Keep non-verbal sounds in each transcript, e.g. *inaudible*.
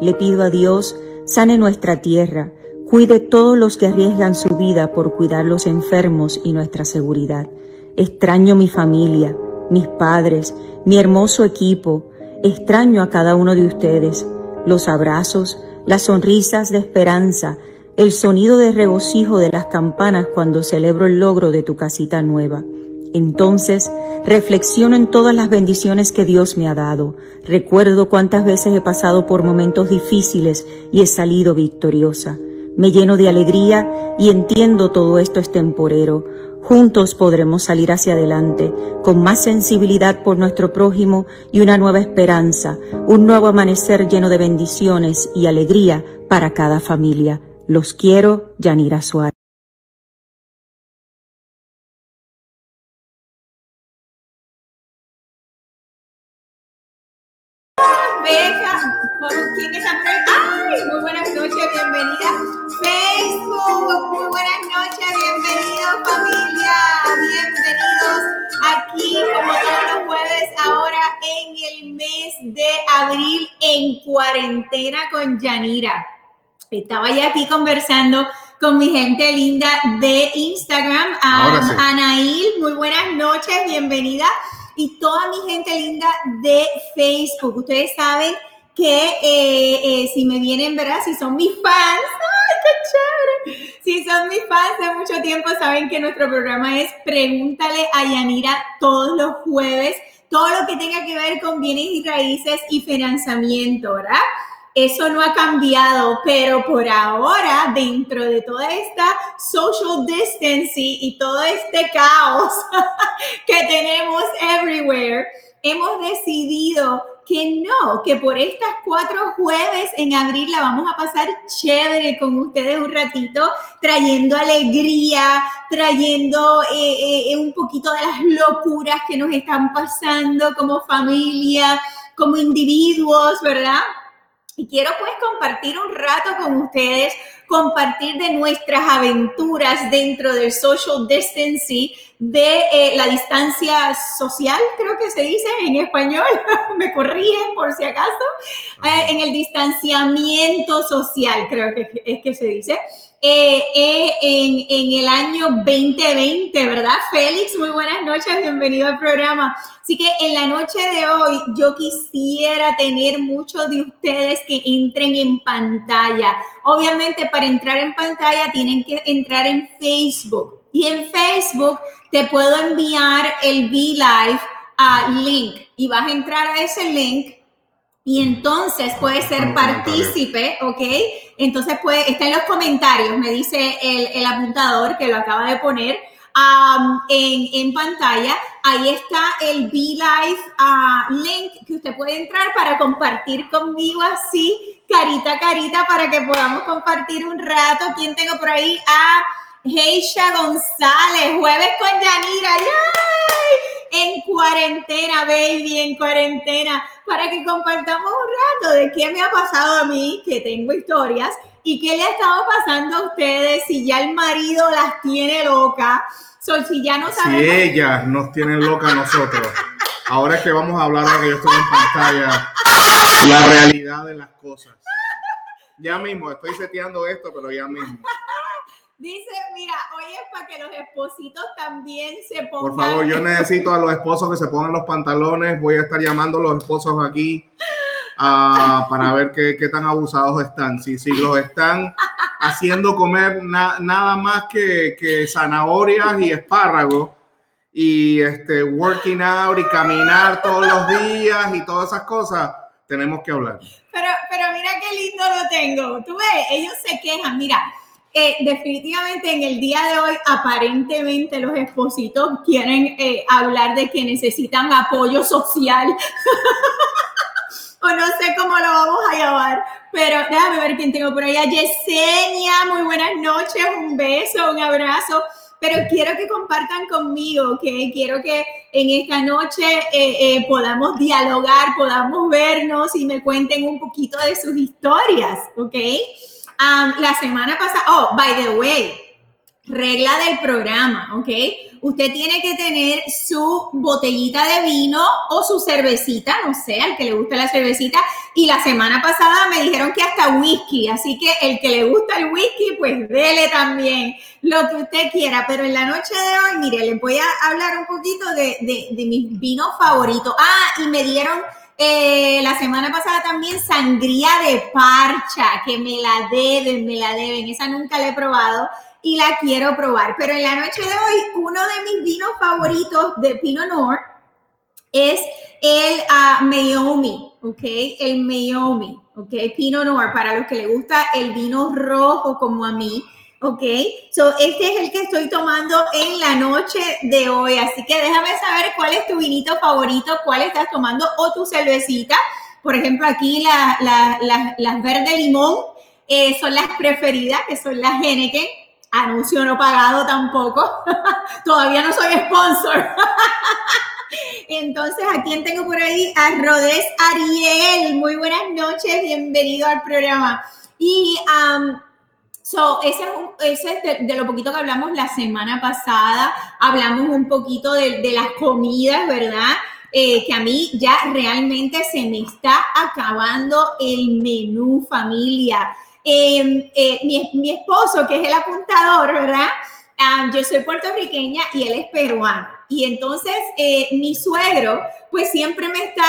Le pido a Dios, sane nuestra tierra, cuide todos los que arriesgan su vida por cuidar los enfermos y nuestra seguridad. Extraño mi familia, mis padres, mi hermoso equipo, extraño a cada uno de ustedes, los abrazos, las sonrisas de esperanza, el sonido de regocijo de las campanas cuando celebro el logro de tu casita nueva. Entonces reflexiono en todas las bendiciones que Dios me ha dado. Recuerdo cuántas veces he pasado por momentos difíciles y he salido victoriosa. Me lleno de alegría y entiendo todo esto es temporero. Juntos podremos salir hacia adelante con más sensibilidad por nuestro prójimo y una nueva esperanza, un nuevo amanecer lleno de bendiciones y alegría para cada familia. Los quiero, Yanira Suárez. Cuarentena con Yanira. Estaba ya aquí conversando con mi gente linda de Instagram, Anail, muy buenas noches, bienvenida. Y toda mi gente linda de Facebook. Ustedes saben que eh, eh, si me vienen, ¿verdad? Si son mis fans, ¡ay, qué chévere! Si son mis fans de mucho tiempo, saben que nuestro programa es Pregúntale a Yanira todos los jueves, todo lo que tenga que ver con bienes y raíces y financiamiento, ¿verdad? Eso no ha cambiado, pero por ahora, dentro de toda esta social distancing y todo este caos *laughs* que tenemos everywhere, hemos decidido que no, que por estas cuatro jueves en abril la vamos a pasar chévere con ustedes un ratito, trayendo alegría, trayendo eh, eh, un poquito de las locuras que nos están pasando como familia, como individuos, ¿verdad? Y quiero pues compartir un rato con ustedes, compartir de nuestras aventuras dentro del social distancing, de eh, la distancia social, creo que se dice en español, *laughs* me corrigen por si acaso, eh, en el distanciamiento social, creo que es que se dice. Eh, en, en, el año 2020, ¿verdad? Félix, muy buenas noches, bienvenido al programa. Así que en la noche de hoy yo quisiera tener muchos de ustedes que entren en pantalla. Obviamente para entrar en pantalla tienen que entrar en Facebook. Y en Facebook te puedo enviar el V-Live a link y vas a entrar a ese link y entonces puedes ser partícipe, ¿ok? Entonces puede, está en los comentarios, me dice el, el apuntador que lo acaba de poner en, en, pantalla. Ahí está el V-Live uh, link que usted puede entrar para compartir conmigo así, carita a carita, para que podamos compartir un rato. ¿Quién tengo por ahí? A Heisha González, jueves con Yanira. ¡Yay! En cuarentena, baby, en cuarentena para que compartamos un rato de qué me ha pasado a mí, que tengo historias, y qué le ha estado pasando a ustedes, si ya el marido las tiene loca, si ya no sabemos... Si ellas nos tienen loca a nosotros. Ahora es que vamos a hablar de que yo estoy en pantalla, la realidad de las cosas. Ya mismo, estoy seteando esto, pero ya mismo. *laughs* Dice, mira, hoy es para que los espositos también se pongan. Por favor, yo necesito a los esposos que se pongan los pantalones. Voy a estar llamando a los esposos aquí uh, para ver qué, qué, tan abusados están. Si, si los están haciendo comer na, nada más que, que, zanahorias y espárragos y este, working out y caminar todos los días y todas esas cosas, tenemos que hablar. Pero, pero mira qué lindo lo tengo. Tú ves, ellos se quejan. Mira, eh, definitivamente en el día de hoy, aparentemente los espositos quieren eh, hablar de que necesitan apoyo social. *laughs* o no sé cómo lo vamos a llamar. Pero déjame ver quién tengo por allá. Yesenia, muy buenas noches, un beso, un abrazo. Pero quiero que compartan conmigo, que quiero que en esta noche eh, podamos dialogar, podamos vernos y me cuenten un poquito de sus historias, ¿ok? la semana pasada, oh, by the way, regla del programa, ¿ok? Usted tiene que tener su botellita de vino o su cervecita, no sé, al que le gusta la cervecita. Y la semana pasada me dijeron que hasta whisky, así que el que le gusta el whisky, pues dele también lo que usted quiera. Pero en la noche de hoy, mire, les voy a hablar un poquito de, de mis vinos favoritos. Ah, y me dieron eh, la semana pasada también sangría de parcha, que me la deben, me la deben. Esa nunca la he probado y la quiero probar. Pero en la noche de hoy, uno de mis vinos favoritos de Pinot Noir es el uh, Mayomi, ¿ok? El Mayomi, ¿ok? Pinot Noir, para los que les gusta el vino rojo como a mí. Ok, so este es el que estoy tomando en la noche de hoy. Así que déjame saber cuál es tu vinito favorito, cuál estás tomando o tu cervecita. Por ejemplo, aquí las verdes limón eh, son las preferidas, que son las Henneken. Anuncio no pagado tampoco. *laughs* Todavía no soy sponsor. *laughs* Entonces, ¿a quién tengo por ahí? A Rodés Ariel. Muy buenas noches, bienvenido al programa. Y um, So, ese es, de, lo poquito que hablamos la semana pasada. Hablamos un poquito de, las comidas, ¿verdad? Eh, que a mí ya realmente se me está acabando el menú familia. Em, eh, mi, esposo, que es el apuntador, ¿verdad? Ah, yo soy puertorriqueña y él es peruano. Y entonces eh, mi suegro, pues siempre me está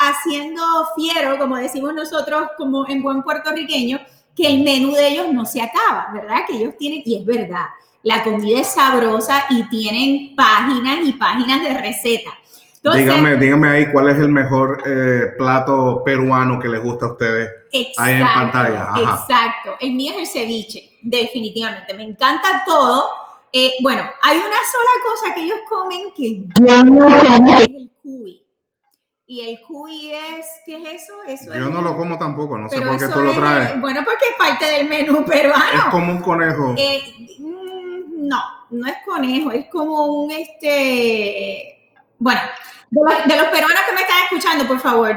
haciendo fiero, como decimos nosotros, como en buen puertorriqueño, que el menú de ellos no se acaba, ¿verdad? Que ellos tienen, y es verdad, la comida es sabrosa y tienen páginas y páginas de recetas. Dígame, dígame ahí cuál es el mejor eh, plato peruano que les gusta a ustedes ahí en pantalla. Exacto, el mío es el ceviche, definitivamente. Me encanta todo. Eh, bueno, hay una sola cosa que ellos comen que yo no como, es el cuy. Y el cuy es, ¿qué es eso? eso Yo no lo como tampoco, no sé por qué tú lo traes. Bueno, porque es parte del menú peruano. Es como un conejo. Eh, mm, no, no es conejo, es como un este. Bueno, de los, peruanos que me están escuchando, por favor,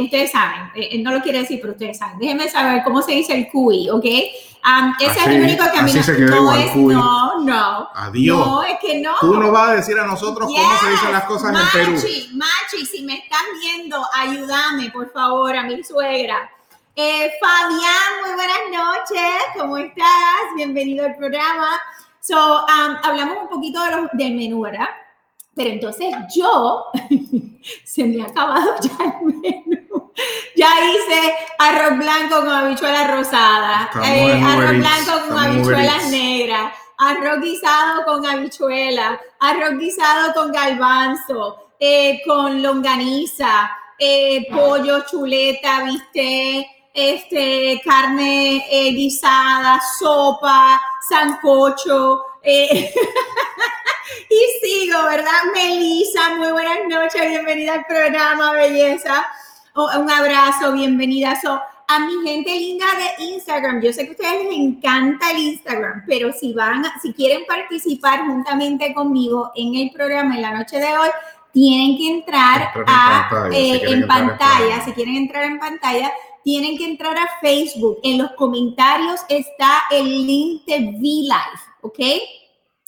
ustedes saben, eh, no lo quiere decir, pero ustedes saben. Déjenme saber cómo se dice el cuy, ¿ok? ese es el único que a mí no, no es, no, no. Adiós. No, es que no. Tú no vas a decir a nosotros cómo se dicen las cosas en Perú. Machi, si me estás viendo, ayúdame, por favor, a mi suegra. Eh, Fabián, muy buenas noches, ¿cómo estás? Bienvenido al programa. So, hablamos un poquito de los, del menú, ¿verdad? Pero entonces yo, *laughs* se me ha acabado ya el menú. Ya hice arroz blanco con habichuelas rosadas, eh, arroz blanco con habichuelas negras, arroz guisado con habichuelas, arroz guisado con galbanzo, eh, con longaniza, eh, pollo, chuleta, viste, este, carne guisada, sopa, sancocho. *laughs* y sigo, ¿verdad? Melisa, muy buenas noches, bienvenida al programa, belleza. un abrazo, bienvenida. a mi gente linda de Instagram, yo sé que a ustedes les encanta el Instagram, pero si van, si quieren participar juntamente conmigo en el programa en la noche de hoy, tienen que entrar a, en pantalla, si quieren entrar en pantalla, tienen que entrar a Facebook. En los comentarios está el link de V-Live, ¿ok?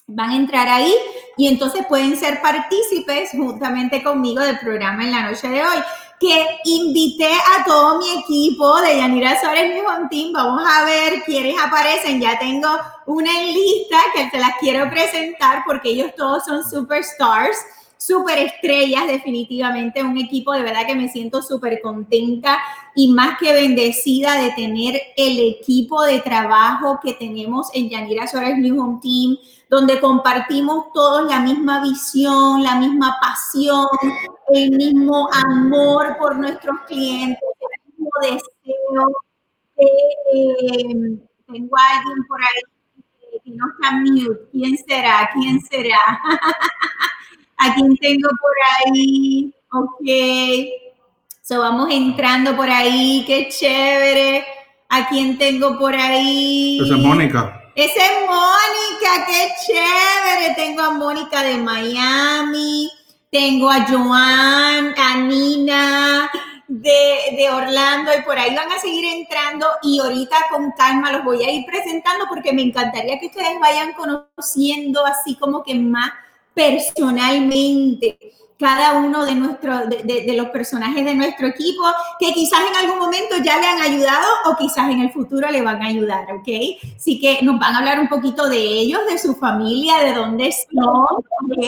Van a entrar ahí y entonces pueden ser partícipes juntamente conmigo del programa en la noche de hoy. Que invité a todo mi equipo de Yanira Suárez Home Team. Vamos a ver quiénes aparecen. Ya tengo una lista que te las quiero presentar porque ellos todos son superstars súper estrellas, definitivamente, un equipo de verdad que me siento súper contenta y más que bendecida de tener el equipo de trabajo que tenemos en Yanira Suárez New Home Team, donde compartimos todos la misma visión, la misma pasión, el mismo amor por nuestros clientes, el mismo deseo. Eh, tengo a alguien por ahí que no está mute. ¿Quién será? ¿Quién será? *laughs* ¿A quién tengo por ahí? Ok. So vamos entrando por ahí. Qué chévere. ¿A quién tengo por ahí? Esa es Mónica. Esa es Mónica. Qué chévere. Tengo a Mónica de Miami. Tengo a Joan, a Nina. de, de, Orlando y por ahí van a seguir entrando y ahorita con calma los voy a ir presentando porque me encantaría que ustedes vayan conociendo así como que más personalmente cada uno de, nuestro, de, de, los personajes de nuestro equipo que quizás en algún momento ya le han ayudado o quizás en el futuro le van a ayudar, ¿ok? Así que nos van a hablar un poquito de ellos, de su familia, de dónde son, ¿ok?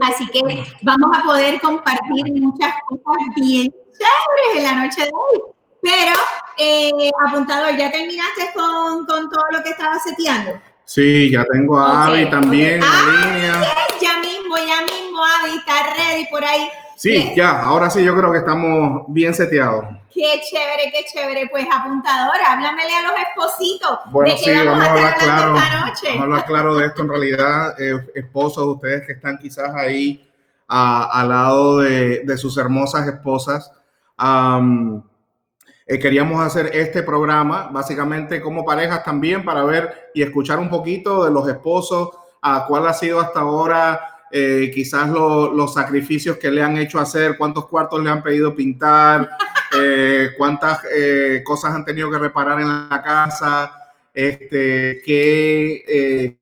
Así que vamos a poder compartir muchas cosas bien chéveres en la noche de hoy. Pero, eh, apuntador, ¿ya terminaste con, con todo lo que estabas seteando? Sí, ya tengo a okay. Abby también en ah, línea. Ya mismo, ya mismo, Abby está ready por ahí. Sí, ya, ahora sí yo creo que estamos bien seteados. Qué chévere, qué chévere. Pues apuntadora, háblamele a los espositos. Bueno, sí, vamos, a hablar claro. Vamos a hablar claro de esto en realidad. Eh, esposos, ustedes que están quizás ahí uh, al lado de, de, sus hermosas esposas. Um, eh, queríamos hacer este programa básicamente como parejas también para ver y escuchar un poquito de los esposos, a cuál ha sido hasta ahora eh, quizás lo, los sacrificios que le han hecho hacer, cuántos cuartos le han pedido pintar, *laughs* eh, cuántas cosas han tenido que reparar en la casa, este, qué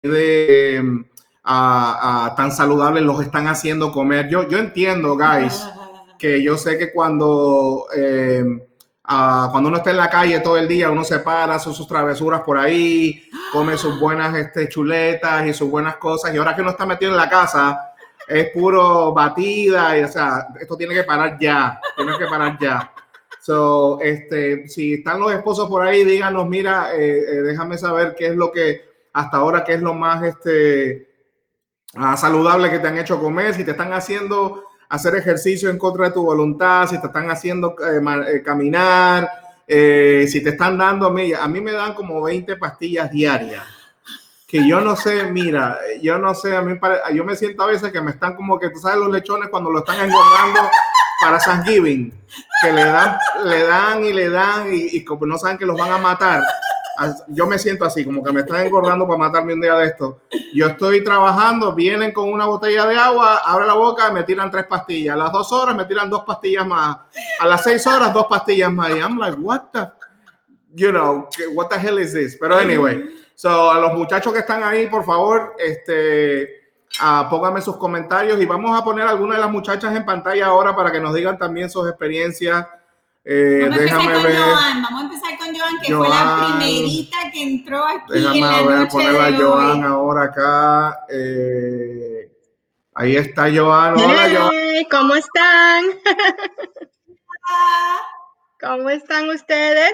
de, a, a, tan saludables los están haciendo comer. Yo, yo entiendo, guys que yo sé que cuando, eh, uh, cuando uno está en la calle todo el día, uno se para, hace sus travesuras por ahí, come sus buenas este, chuletas y sus buenas cosas, y ahora que uno está metido en la casa, es puro batida, y o sea, esto tiene que parar ya, tiene que parar ya. So, este, si están los esposos por ahí, díganos, mira, eh, eh, déjame saber qué es lo que hasta ahora, qué es lo más este, uh, saludable que te han hecho comer, si te están haciendo hacer ejercicio en contra de tu voluntad, si te están haciendo eh, eh, caminar, eh, si te están dando a mí, a mí me dan como 20 pastillas diarias. Que yo no sé, mira, yo no sé, a mí yo me siento a veces que me están como que, tú sabes, los lechones cuando lo están engordando para Thanksgiving, que le dan, le dan y le dan y, y como no saben que los van a matar yo me siento así, como que me están engordando para matarme un día de esto. Yo estoy trabajando, vienen con una botella de agua, abre la boca me tiran tres pastillas. A las dos horas me tiran dos pastillas más. A las seis horas, dos pastillas más. Y I'm like, what the, you know, what the hell is this? Pero anyway, so a los muchachos que están ahí, por favor, este, uh, pónganme sus comentarios y vamos a poner algunas de las muchachas en pantalla ahora para que nos digan también sus experiencias eh, vamos, a déjame ver. Joan. vamos a empezar Joan, que Joan, fue la primerita que entró aquí déjame en la ver, noche poner a Joan ahora acá. Eh, ahí está Joan. Hola, hey, Joan. ¿Cómo están? *laughs* ¿Cómo están ustedes?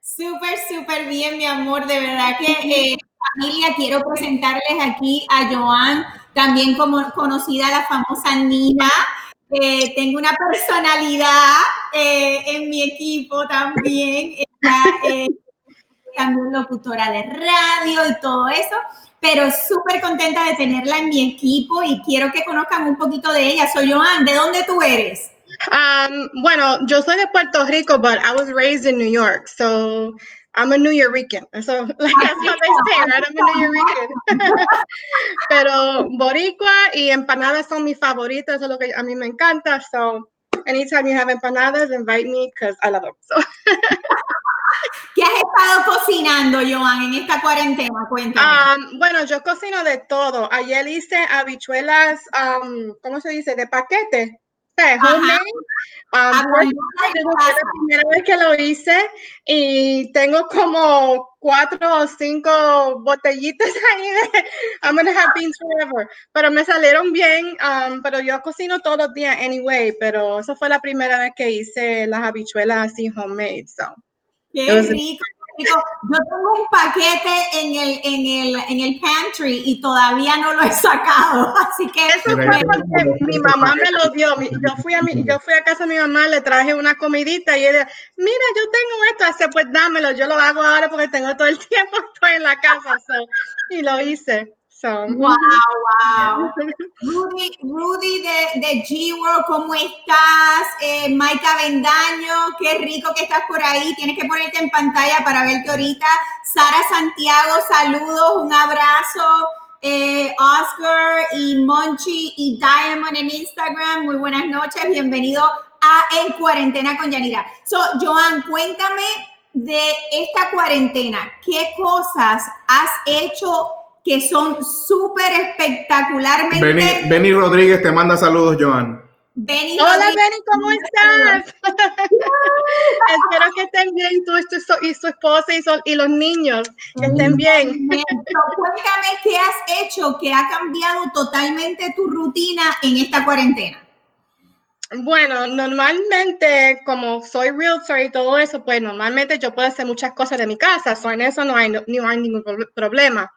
Súper, súper bien, mi amor. De verdad que, eh, familia, quiero presentarles aquí a Joan, también como conocida la famosa Nina. Eh, tengo una personalidad eh, en mi equipo también, ella, eh, también locutora de radio y todo eso, pero súper contenta de tenerla en mi equipo y quiero que conozcan un poquito de ella. Soy Joan, ¿de dónde tú eres? Um, bueno, yo soy de Puerto Rico, but I was raised in New York, so I'm a New Yorican. So, like that's how they say, right? I'm a New Yorican. *laughs* Pero boricua y empanadas son mis favoritas, es lo que a mí me encanta. So, anytime you have empanadas, invite me because I love them. So. *laughs* ¿Qué has estado cocinando, Joan, en esta cuarentena? Cuéntame. Um, bueno, yo cocino de todo. Ayer hice habichuelas, um, ¿cómo se dice? De paquete. Homemade. Um, pues, es la primera vez que lo hice y tengo como cuatro o cinco botellitas *laughs* ahí de I'm gonna have beans forever. Pero me salieron bien, um, pero yo cocino todos los días anyway, pero eso fue la primera vez que hice las habichuelas así homemade. So. Qué rico. Yo tengo un paquete en el, en el, en el pantry y todavía no lo he sacado, *laughs* así que eso fue porque mi mamá me lo dio. Yo fui a mi, yo fui a casa de mi mamá, le traje una comidita y ella, mira, yo tengo esto, hace pues dámelo, yo lo hago ahora porque tengo todo el *laughs* tiempo, estoy en la casa, so, y lo hice. So. Wow, wow. Rudy, Rudy de, de G-World, ¿cómo estás? Eh, Maika Bendaño, qué rico que estás por ahí. Tienes que ponerte en pantalla para verte ahorita. Sara Santiago, saludos, un abrazo. Eh, Oscar y Monchi y Diamond en Instagram, muy buenas noches, bienvenido a, en cuarentena con Yanira. So, Joan, cuéntame de esta cuarentena, ¿qué cosas has hecho que son súper espectacularmente... Benny, Benny Rodríguez te manda saludos, Joan. Benny Hola Benny, ¿cómo estás? *laughs* Espero que estén bien tú y tu, y su esposa y, y, los niños, que estén bien. Cuéntame qué has hecho que ha cambiado totalmente tu rutina en esta cuarentena. Bueno, normalmente, como soy realtor y todo eso, pues normalmente yo puedo hacer muchas cosas de mi casa, so en eso no hay, no, hay ningún problema.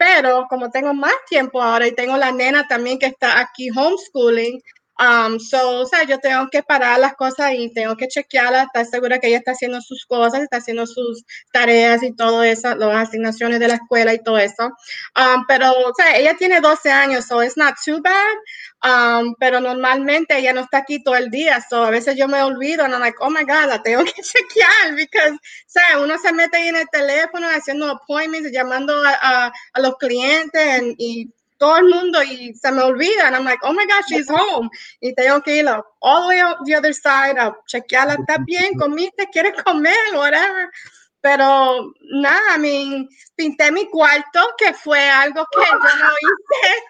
Pero como tengo más tiempo ahora y tengo la nena también que está aquí homeschooling, Um, so, o sea, yo tengo que parar las cosas y tengo que chequearla, estar segura que ella está haciendo sus cosas, está haciendo sus tareas y todo eso, las asignaciones de la escuela y todo eso. Um, pero, o sea, ella tiene 12 años, so it's not too bad. Um, pero normalmente ella no está aquí todo el día, so a veces yo me olvido, and I'm like, oh my God, la tengo *laughs* que chequear, because, sea, Uno se mete en el teléfono haciendo appointments, llamando a, a, a los clientes y todo el mundo y se me olvida. And I'm like, oh my gosh, she's home. Y tengo que ir all the way out the other side a chequearla. ¿Está bien? ¿Comiste? ¿Quieres comer? Whatever. Pero nada, I mean, pinté mi cuarto, que fue algo que yo no hice.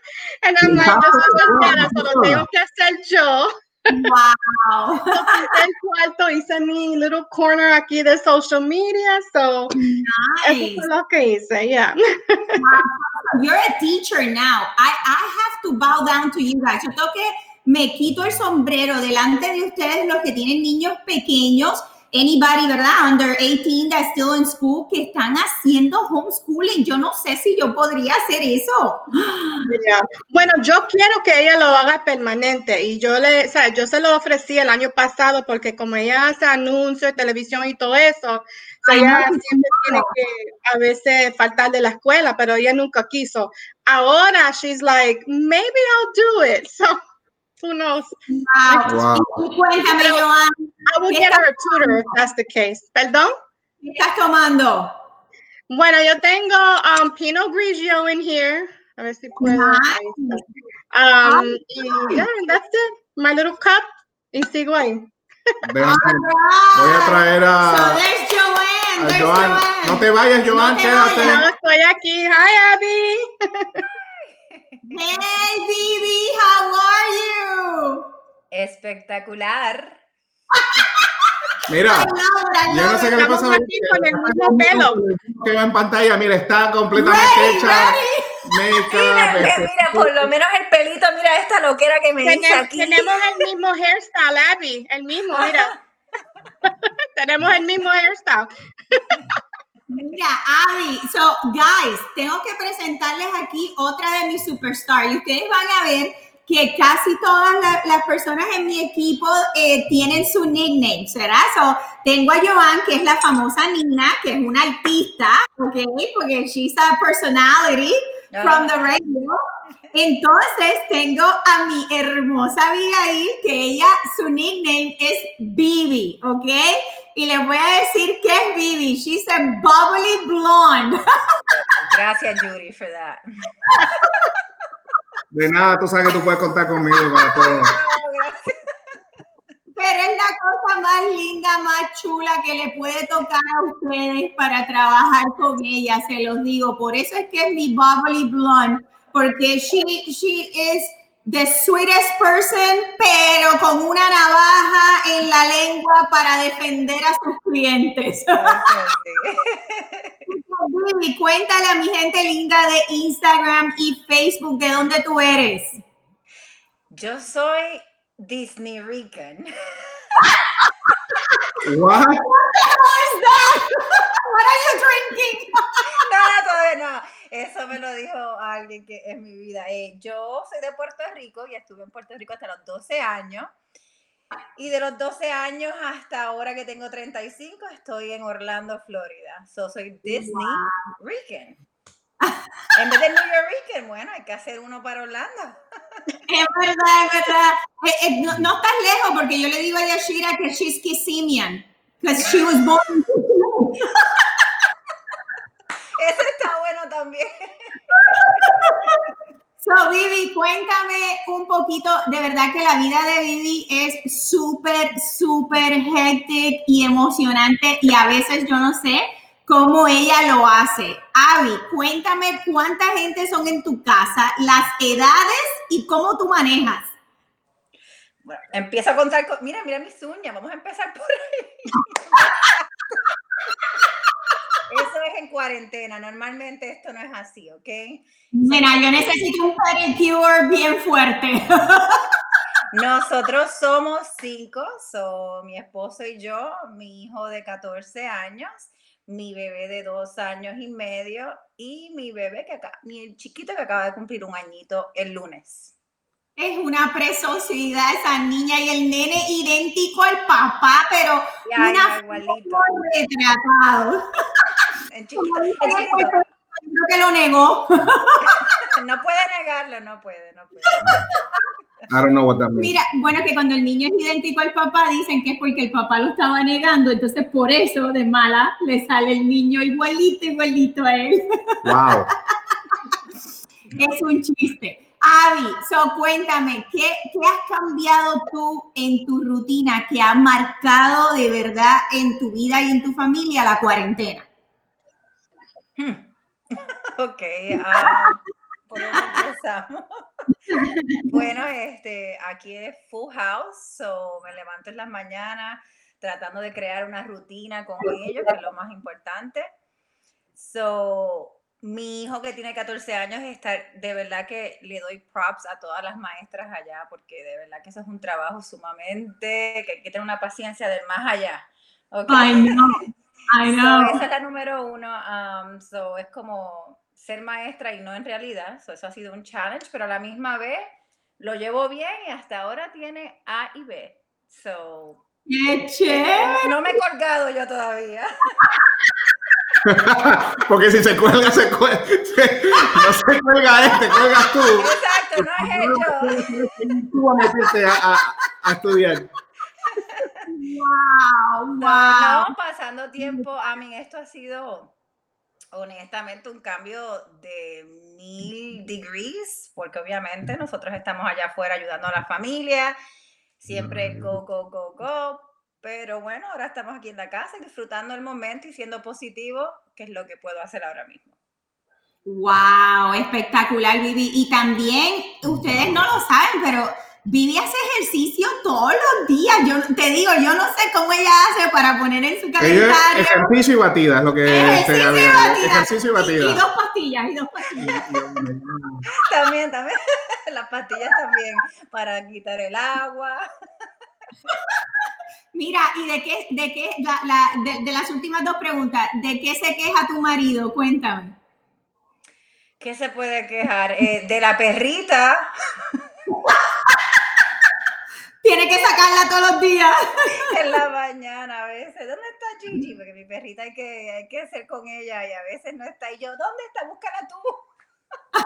And I'm like, yo soy soltera, solo tengo que hacer yo. Wow. *laughs* cuarto, hice mi little corner aquí de social media, so nice. eso es lo que hice, yeah. *laughs* Wow. You're a teacher now. I, I have to bow down to you guys. Yo tengo que me quito el sombrero delante de ustedes, los que tienen niños pequeños anybody, ¿verdad? Under 18 that's still in school que están haciendo homeschooling. Yo no sé si yo podría hacer eso. Bueno, yo quiero que ella lo haga permanente y yo le, o sea, yo se lo ofrecí el año pasado porque como ella hace anuncios, televisión y todo eso, ella siempre tiene que a veces faltar de la escuela, pero ella nunca quiso. Ahora she's like, maybe I'll do it. *laughs* So who knows? Wow. Cuéntame, Joan. I will get her a tutor if that's the case. ¿Perdón? ¿Qué estás tomando? Bueno, yo tengo um, Pinot Grigio in here. A ver si puedo. Nice. Um, y yeah, that's it. My little cup. Y sigo ahí. Voy a traer a. So there's Joanne. There's Joan. Joanne. No te vayas, Joan, no quédate. No, estoy aquí. Hi, Abby. *laughs* hey, Bibi, how are you? Espectacular. Mira, yo no sé qué le pasa a con el mismo pelo. Que va en pantalla, mira, está completamente Ready, hecha. ready. Mira, Make-up, este, mira, por lo menos el pelito, mira esta loquera que me dice aquí. tenemos el mismo hairstyle, Abby. El mismo, mira. *laughs* *laughs* tenemos el mismo hairstyle. Mira, Abby, so guys, tengo que presentarles aquí otra de mis superstars y ustedes van a ver que casi todas la- las personas en mi equipo eh, tienen su nickname, ¿verdad? So, tengo a Joan, que es la famosa Nina, que es una artista, ¿ok? Porque she's a personality from the radio. Entonces tengo a mi hermosa Abigail, que ella, su nickname es Bibi, ¿ok? Y les voy a decir qué es Bibi. She's a bubbly blonde. *laughs* Gracias, Judy, for that. *laughs* De nada, tú sabes que tú puedes contar conmigo para todo. *laughs* Pero es la cosa más linda, más chula que le puede tocar a ustedes para trabajar con ella, se los digo. Por eso es que es mi bubbly blonde, porque she, she is the sweetest person, pero con una navaja en la lengua para defender a sus clientes. *laughs* Bibi, *laughs* cuéntale a mi gente linda de Instagram y Facebook de dónde tú eres. Yo soy Disney Rican. What? What is that? *laughs* What are you drinking? No, todavía no. Eso me lo dijo alguien que es mi vida. Eh, yo soy de Puerto Rico y estuve en Puerto Rico hasta los 12 años. Y de los 12 años hasta ahora que tengo 35, estoy en Orlando, Florida. So, soy Disney Rican. En vez de New York Rican, bueno, hay que hacer uno para Orlando. Es verdad, es verdad. Eh, eh, no, no estás lejos porque yo le digo a Yashira que she's Kissimmee. Because she was born. *laughs* Ese está bueno también. *laughs* So, Vivi, cuéntame un poquito, de verdad que la vida de Vivi es súper, súper hectic y emocionante y a veces yo no sé cómo ella lo hace. Avi, cuéntame cuánta gente son en tu casa, las edades y cómo tú manejas. Bueno, empiezo a contar, con, mira, mira mis uñas, vamos a empezar por ahí. *laughs* Eso es en cuarentena, normalmente esto no es así, ¿ok? Mira, yo necesito un pedicure bien fuerte. *laughs* Nosotros somos cinco, so, mi esposo y yo, mi hijo de 14 años, mi bebé de dos años y medio y mi bebé que acá, mi chiquito que acaba de cumplir un añito el lunes. Es una preciosidad esa niña y el nene idéntico al papá, pero Ya, una igualito. retratado. *laughs* El chiquito, el chiquito. Creo que lo negó. *laughs* No puede negarlo, no puede, no puede. I don't know what that means. Mira, bueno, que cuando el niño es idéntico al papá, dicen que es porque el papá lo estaba negando, entonces por eso de mala le sale el niño igualito, igualito a él. Wow. *laughs* Es un chiste. Avi, so cuéntame, ¿qué, ¿qué has cambiado tú en tu rutina que ha marcado de verdad en tu vida y en tu familia la cuarentena? *laughs* Ok, ah, ¿por dónde empezamos? *laughs* Bueno, este, aquí es Full House, so me levanto en las mañanas tratando de crear una rutina con ellos, que es lo más importante. So, mi hijo que tiene 14 años está, de verdad que le doy props a todas las maestras allá, porque de verdad que eso es un trabajo sumamente, que hay que tener una paciencia del más allá. ¿ok? I know, So, esa es la número uno. um, so, es como ser maestra y no en realidad. So, eso ha sido un challenge, pero a la misma vez lo llevo bien y hasta ahora tiene A y B. So, ¡Qué chévere! no me he colgado yo todavía. *laughs* Porque si se cuelga, se cuelga. *laughs* No se cuelga este, cuelgas tú. Exacto, no es hecho. Tú a meterte a, a- a estudiar. ¡Wow! No, ¡Wow! no, pasando tiempo, a mí esto ha sido honestamente un cambio de mil degrees, porque obviamente nosotros estamos allá afuera ayudando a la familia, siempre go, go, go, go, pero bueno, ahora estamos aquí en la casa disfrutando el momento y siendo positivo, que es lo que puedo hacer ahora mismo. ¡Wow! Espectacular, Vivi. Y también, ustedes no lo saben, pero Vivi hace ejercicio todos los días. Yo te digo, yo no sé cómo ella hace para poner en su calendario. ejercicio y batida, es lo que Ejercicio y había- batida. Ejercicio y Y, y batida. dos pastillas, y dos pastillas. También, también, *laughs* las pastillas también para quitar el agua. Mira, ¿y de qué, de qué, la- la- de, de las últimas dos preguntas, ¿de qué se queja tu marido? Cuéntame. ¿Qué se puede quejar? Eh, de la perrita. *laughs* Tiene que sacarla todos los días. *laughs* en la mañana a veces. ¿Dónde está Gigi? Porque mi perrita hay que, hay que hacer con ella y a veces no está. Y yo, ¿dónde está? Búscala tú. *laughs*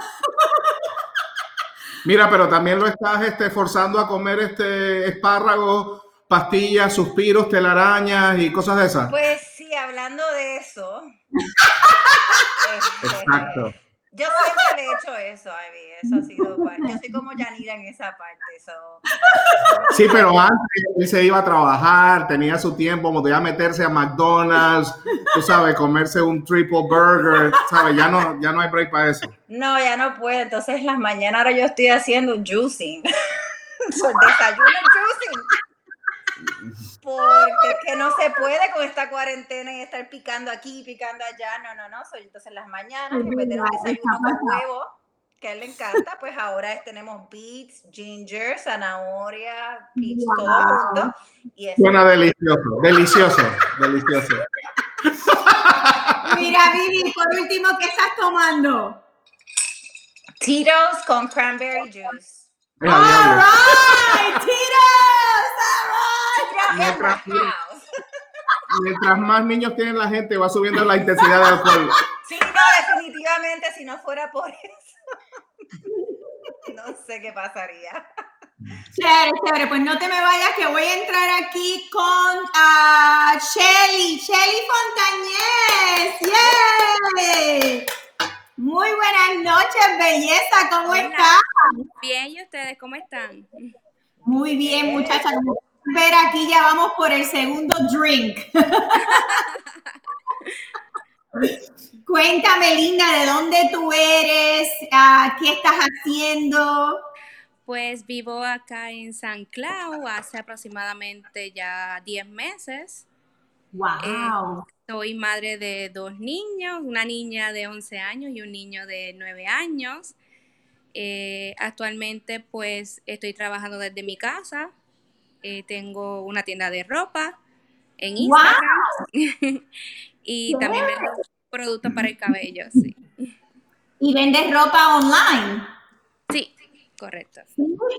Mira, pero también lo estás este, forzando a comer este espárragos, pastillas, suspiros, telarañas y cosas de esas. Pues sí, hablando de eso. *laughs* este, Exacto. Yo siempre le he hecho eso, Ivy. Eso ha sido. *laughs* Yo soy como Yanira en esa parte. so, Sí, pero antes él se iba a trabajar, tenía su tiempo, podía meterse a McDonald's, tú sabes, comerse un triple burger, ¿sabes? Ya no, ya no hay break para eso. No, ya no puedo. Entonces, las mañanas ahora yo estoy haciendo juicing. *laughs* So, desayuno juicing. Porque es que no se puede con esta cuarentena y estar picando aquí, picando allá. No, no, no. So, entonces, las mañanas, en vez de un desayuno con huevo, que a él le encanta, pues ahora es- tenemos beets, ginger, zanahoria, peach, todo Wow. junto. Y eso Suena delicioso, delicioso, *laughs* delicioso. Mira, Vivi, por último, ¿qué estás tomando? Tito's con cranberry juice. Es all right. Tito's in the Mientras-. *laughs* Mientras más niños tienen la gente, va subiendo la intensidad de alcohol. Sí, no, definitivamente, si no fuera por eso, no sé qué pasaría. Chévere, chévere, pues no te me vayas que voy a entrar aquí con ah, Shelly, Shelly Fontañez, ¡yay! Muy buenas noches, belleza, ¿cómo Hola. estás? Bien, ¿y ustedes cómo están? Muy bien, muchacha. Ver, aquí ya vamos por el segundo drink. *laughs* Cuéntame, linda, ¿de dónde tú eres? ¿Qué estás haciendo? Pues vivo acá en San Clau hace aproximadamente ya 10 meses. Wow. Soy madre de dos niños, una niña de 11 años y un niño de 9 años. Eh, actualmente pues estoy trabajando desde mi casa. Eh, tengo una tienda de ropa en Wow. Instagram *laughs* y Qué también vendo productos para el cabello. Sí, ¿Y vendes ropa online? sí correcto.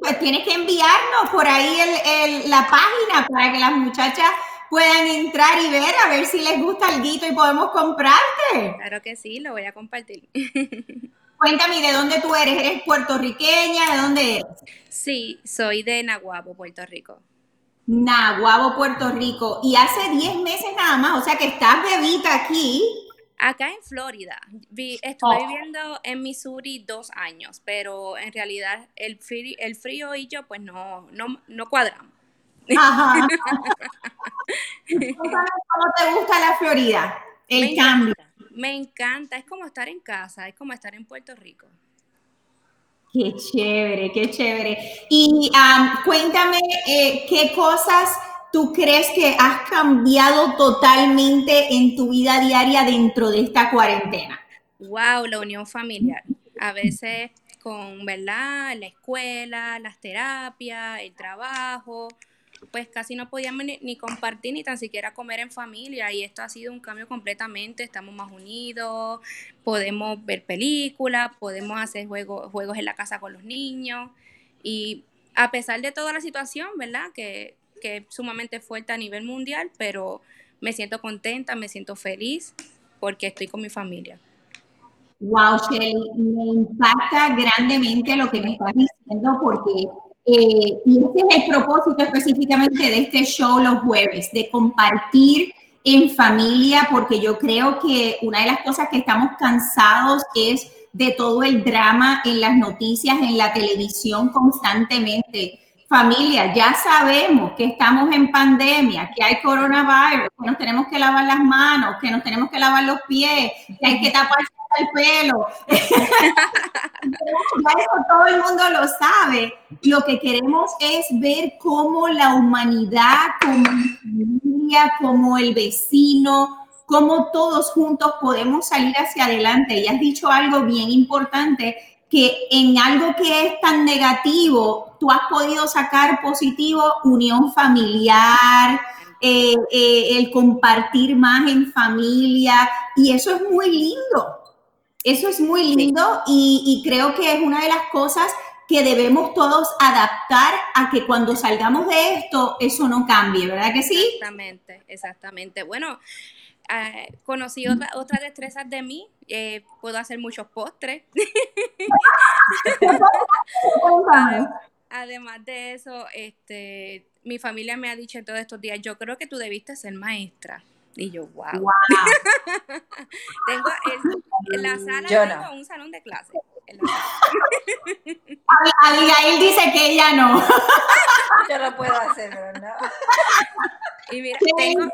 Pues tienes que enviarnos por ahí el- el- la página para que las muchachas puedan entrar y ver a ver si les gusta el guito y podemos comprarte. Claro que sí, lo voy a compartir. *laughs* Cuéntame, ¿de dónde tú eres? ¿Eres puertorriqueña? ¿De dónde eres? Sí, soy de Naguabo, Puerto Rico. Naguabo, Puerto Rico. Y hace 10 meses nada más, o sea que estás bebita aquí. Acá en Florida, vi- estuve Oh. viviendo en Missouri dos años, pero en realidad el frío, el frío y yo pues no, no, no cuadramos. Ajá. *laughs* ¿Cómo te gusta la Florida? El Me cambio. encanta, me encanta, es como estar en casa, es como estar en Puerto Rico. Qué chévere, qué chévere. Y am, cuéntame eh, qué cosas tú crees que has cambiado totalmente en tu vida diaria dentro de esta cuarentena. Wow, la unión familiar. A veces con, ¿verdad? La escuela, las terapias, el trabajo, pues casi no podíamos ni, compartir ni tan siquiera comer en familia y esto ha sido un cambio completamente, estamos más unidos, podemos ver películas, podemos hacer juegos, en la casa con los niños y a pesar de toda la situación, ¿verdad? Que, que es sumamente fuerte a nivel mundial, pero me siento contenta, me siento feliz porque estoy con mi familia. Wow, me impacta grandemente lo que me estás diciendo porque, eh, y este es el propósito específicamente de este show los jueves, de compartir en familia, porque yo creo que una de las cosas que estamos cansados es de todo el drama en las noticias, en la televisión constantemente. Familia, ya sabemos que estamos en pandemia, que hay coronavirus, que nos tenemos que lavar las manos, que nos tenemos que lavar los pies, que hay que taparse el pelo. eso todo el mundo lo sabe. Lo que queremos es ver cómo la humanidad, como familia, como el vecino, cómo todos juntos podemos salir hacia adelante. Y has dicho algo bien importante, que en algo que es tan negativo, tú has podido sacar positivo unión familiar, eh, eh, el compartir más en familia, y eso es muy lindo. Eso es muy lindo y, y creo que es una de las cosas que debemos todos adaptar a que cuando salgamos de esto, eso no cambie, ¿verdad que sí? Exactamente, exactamente. Bueno, eh, conocí otra- otras destrezas de mí. eh, puedo hacer muchos postres. *laughs* Adem- Además de eso, este, mi familia me ha dicho en todos estos días, yo creo que tú debiste ser maestra. Y yo, wow. Wow. *laughs* Tengo el- en la sala, Yo tengo no. un salón de clase. Abigail dice que ella no. *laughs* Yo lo puedo hacer, pero no. *laughs* Y mira, tengo,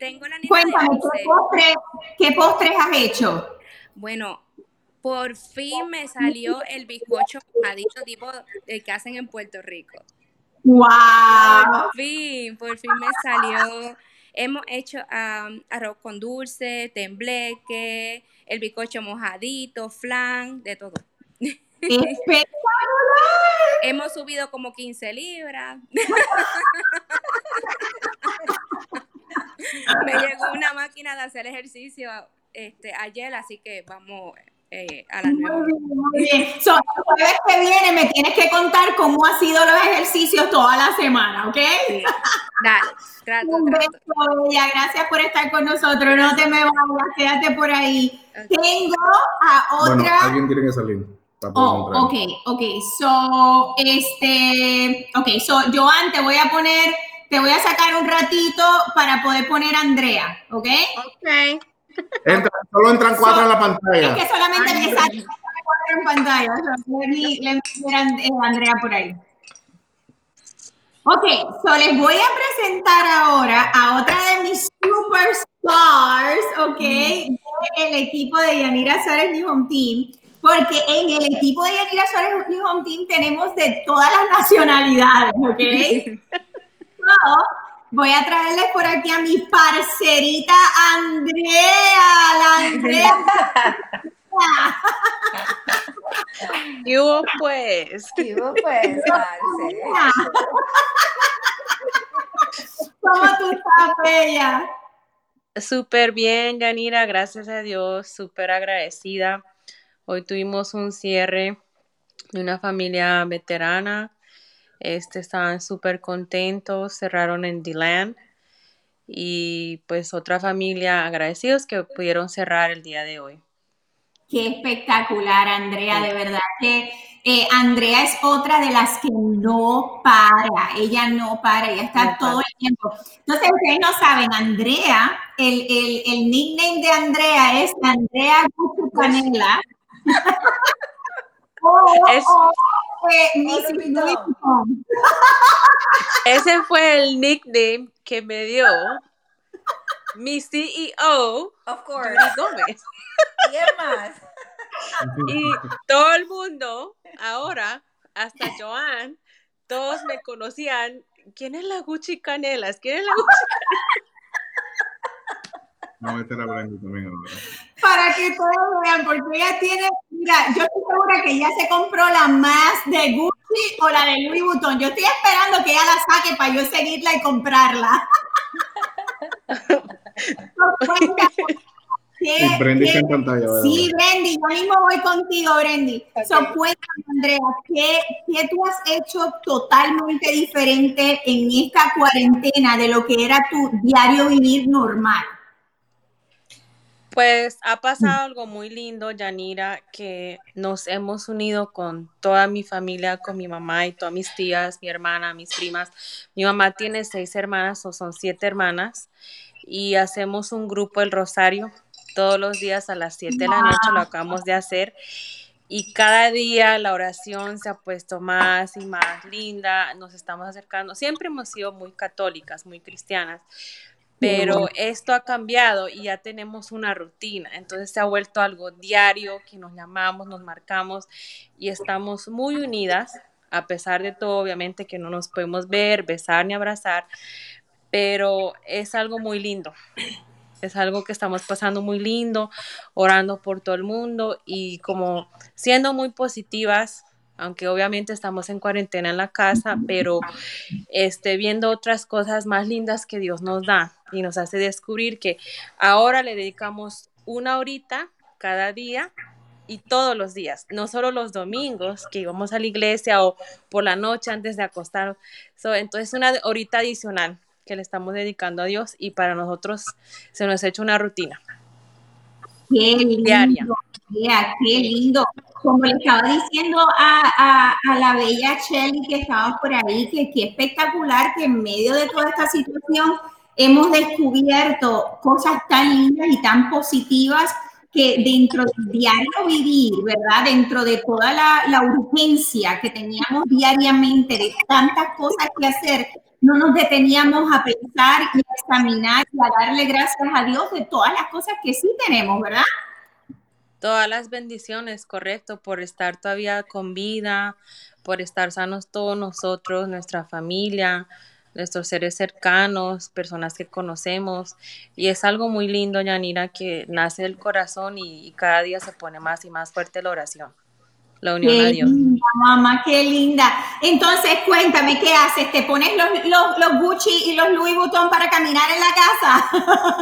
tengo la de Cuéntame, ¿qué, 11. postre, ¿qué postres has hecho? Bueno, por fin me salió el bizcocho mojadito tipo el que hacen en Puerto Rico. ¡Wow! Por fin, por fin me salió. Hemos hecho am, arroz con dulce, tembleque, el bizcocho mojadito, flan, de todo. Espectacular. Hemos subido como 15 libras. *laughs* Me llegó una máquina de hacer ejercicio este, ayer, así que vamos eh, a las Muy 9. bien, muy bien. So, el jueves que viene me tienes que contar cómo han sido los ejercicios toda la semana, ¿ok? Sí. Dale, trato, Un trato. beso, Bella. Gracias por estar con nosotros. No te me vayas, quédate por ahí. Tengo a Bueno, otra. alguien tiene que salir. para poder Oh, ok, ok. So, este, ok, so, Joan, te voy a poner, te voy a sacar un ratito para poder poner a Andrea, ¿ok? Ok. Solo entran cuatro en la pantalla. Es que solamente me sale cuatro en pantalla. le eh, Andrea por ahí. Ok, so les voy a presentar ahora a otra de mis superstars, ok, del equipo de Yanira Suárez New Home Team, porque en el equipo de Yanira Suárez New Home Team tenemos de todas las nacionalidades, ok. *laughs* so, voy a traerles por aquí a mi parcerita Andrea, la Andrea. *laughs* ¿Qué hubo pues? ¿Qué hubo pues, ¿Cómo tú estás, Bella? Súper bien, Yanira, gracias a Dios, súper agradecida. Hoy tuvimos un cierre de una familia veterana. Este, estaban súper contentos, cerraron en Deland y pues otra familia agradecidos que pudieron cerrar el día de hoy. Qué espectacular, Andrea, de verdad que eh, Andrea es otra de las que no para, ella no para, ella está todo el tiempo. Entonces, ustedes no saben, Andrea, el, el, el nickname de Andrea es Andrea Canela. *laughs* *laughs* Ese fue el nickname que me dio mi CEO, of course. Gómez. ¿Quién más? *laughs* Y todo el mundo, ahora, hasta Joan, todos me conocían. ¿Quién es la Gucci Canelas? ¿Quién es la Gucci Canelas? No meter a Brandy también ahora. Para que todos vean, porque ella tiene, mira, yo estoy segura que ella se compró la más de Gucci o la de Louis Vuitton. Yo estoy esperando que ella la saque para yo seguirla y comprarla. *laughs* Sí, Brendy está en pantalla. Sí, Brendy, yo mismo voy contigo, Brendy. So, cuéntame, Andrea, ¿qué, ¿qué tú has hecho totalmente diferente en esta cuarentena de lo que era tu diario vivir normal? Pues ha pasado algo muy lindo, Yanira, que nos hemos unido con toda mi familia, con mi mamá y todas mis tías, mi hermana, mis primas. Mi mamá tiene seis hermanas o son siete hermanas y hacemos un grupo, el Rosario, todos los días a las 7 de la noche, lo acabamos de hacer. Y cada día la oración se ha puesto más y más linda, nos estamos acercando. Siempre hemos sido muy católicas, muy cristianas, pero esto ha cambiado y ya tenemos una rutina. Entonces se ha vuelto algo diario que nos llamamos, nos marcamos y estamos muy unidas, a pesar de todo, obviamente que no nos podemos ver, besar ni abrazar, pero es algo muy lindo. Es algo que estamos pasando muy lindo, orando por todo el mundo y como siendo muy positivas, aunque obviamente estamos en cuarentena en la casa, pero este, viendo otras cosas más lindas que Dios nos da y nos hace descubrir que ahora le dedicamos una horita cada día y todos los días, no solo los domingos que íbamos a la iglesia o por la noche antes de acostar. entonces una horita adicional que le estamos dedicando a Dios y para nosotros se nos ha hecho una rutina. Qué lindo, qué lindo. Como le estaba diciendo a, la bella Shelly que estaba por ahí, que qué espectacular que en medio de toda esta situación hemos descubierto cosas tan lindas y tan positivas que dentro del diario vivir, ¿verdad? Dentro de toda la, la urgencia que teníamos diariamente de tantas cosas que hacer, no nos deteníamos a pensar y a examinar y a darle gracias a Dios de todas las cosas que sí tenemos, ¿verdad? Todas las bendiciones, correcto, por estar todavía con vida, por estar sanos todos nosotros, nuestra familia, nuestros seres cercanos, personas que conocemos. Y es algo muy lindo, Yanira, que nace del corazón y, y cada día se pone más y más fuerte la oración la unión qué a Dios. Linda, mamá, qué linda. Entonces, cuéntame, ¿qué haces? ¿Te pones los, los, los, Gucci y los Louis Vuitton para caminar en la casa?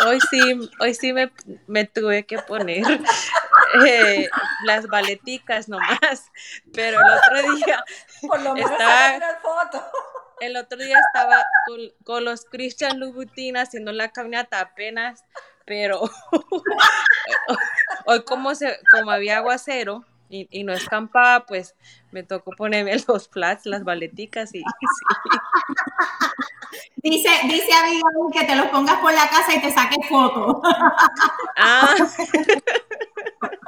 *laughs* Hoy sí, hoy sí me, me tuve que poner *laughs* eh, las baleticas nomás, pero el otro día Por lo *laughs* menos estaba, foto. El otro día estaba con, con los Christian Louboutin haciendo la caminata apenas, pero *laughs* hoy como, se, como había aguacero, y, y no escampaba, pues me tocó ponerme *laughs* los flats, las baleticas y sí. Dice, dice Abigail que te los pongas por la casa y te saques fotos. Ah. *laughs*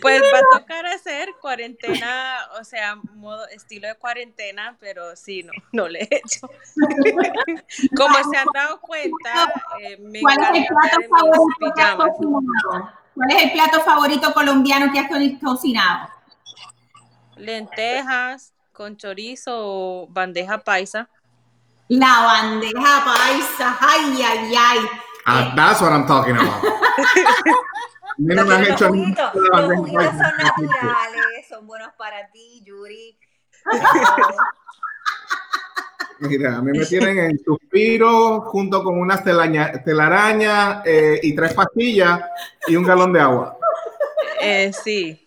Pues va a tocar hacer cuarentena, o sea, modo estilo de cuarentena, pero sí, no, *laughs* no le he hecho. *laughs* Como se han dado cuenta, eh, me ¿Cuál es el plato favorito que has pijamas. cocinado? ¿Cuál es el plato favorito colombiano que has co- cocinado? Lentejas con chorizo o bandeja paisa. La bandeja paisa. Ay, ay, ay. Ah, that's what I'm talking about. *laughs* A mí no me han Los hecho juguitos, los juguitos son naturales, son buenos para ti, Yuri. Mira, a mí me tienen en suspiro junto con unas telaña- telarañas eh, y tres pastillas y un galón de agua. Eh, sí.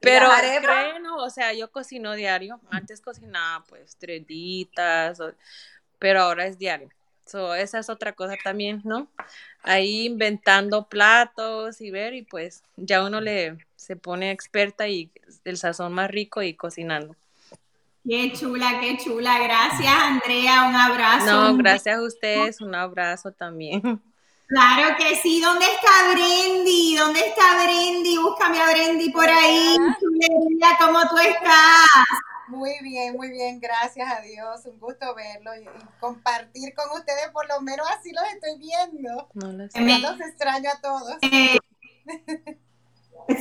Pero creen, o sea, yo cocino diario. Antes cocinaba pues tres ditas, o- pero ahora es diario. So, esa es otra cosa también, ¿no? Ahí inventando platos y ver, y pues ya uno le se pone experta y el sazón más rico y cocinando. Qué chula, qué chula. Gracias, Andrea. Un abrazo. No, gracias a ustedes, un abrazo también. Claro que sí. ¿Dónde está Brendy? ¿Dónde está Brendy? Búscame a Brendy por ahí. Chulería, ¿cómo tú estás? Muy bien, muy bien, gracias a Dios. Un gusto verlo y, y compartir con ustedes, por lo menos así los estoy viendo. No los extraño a todos.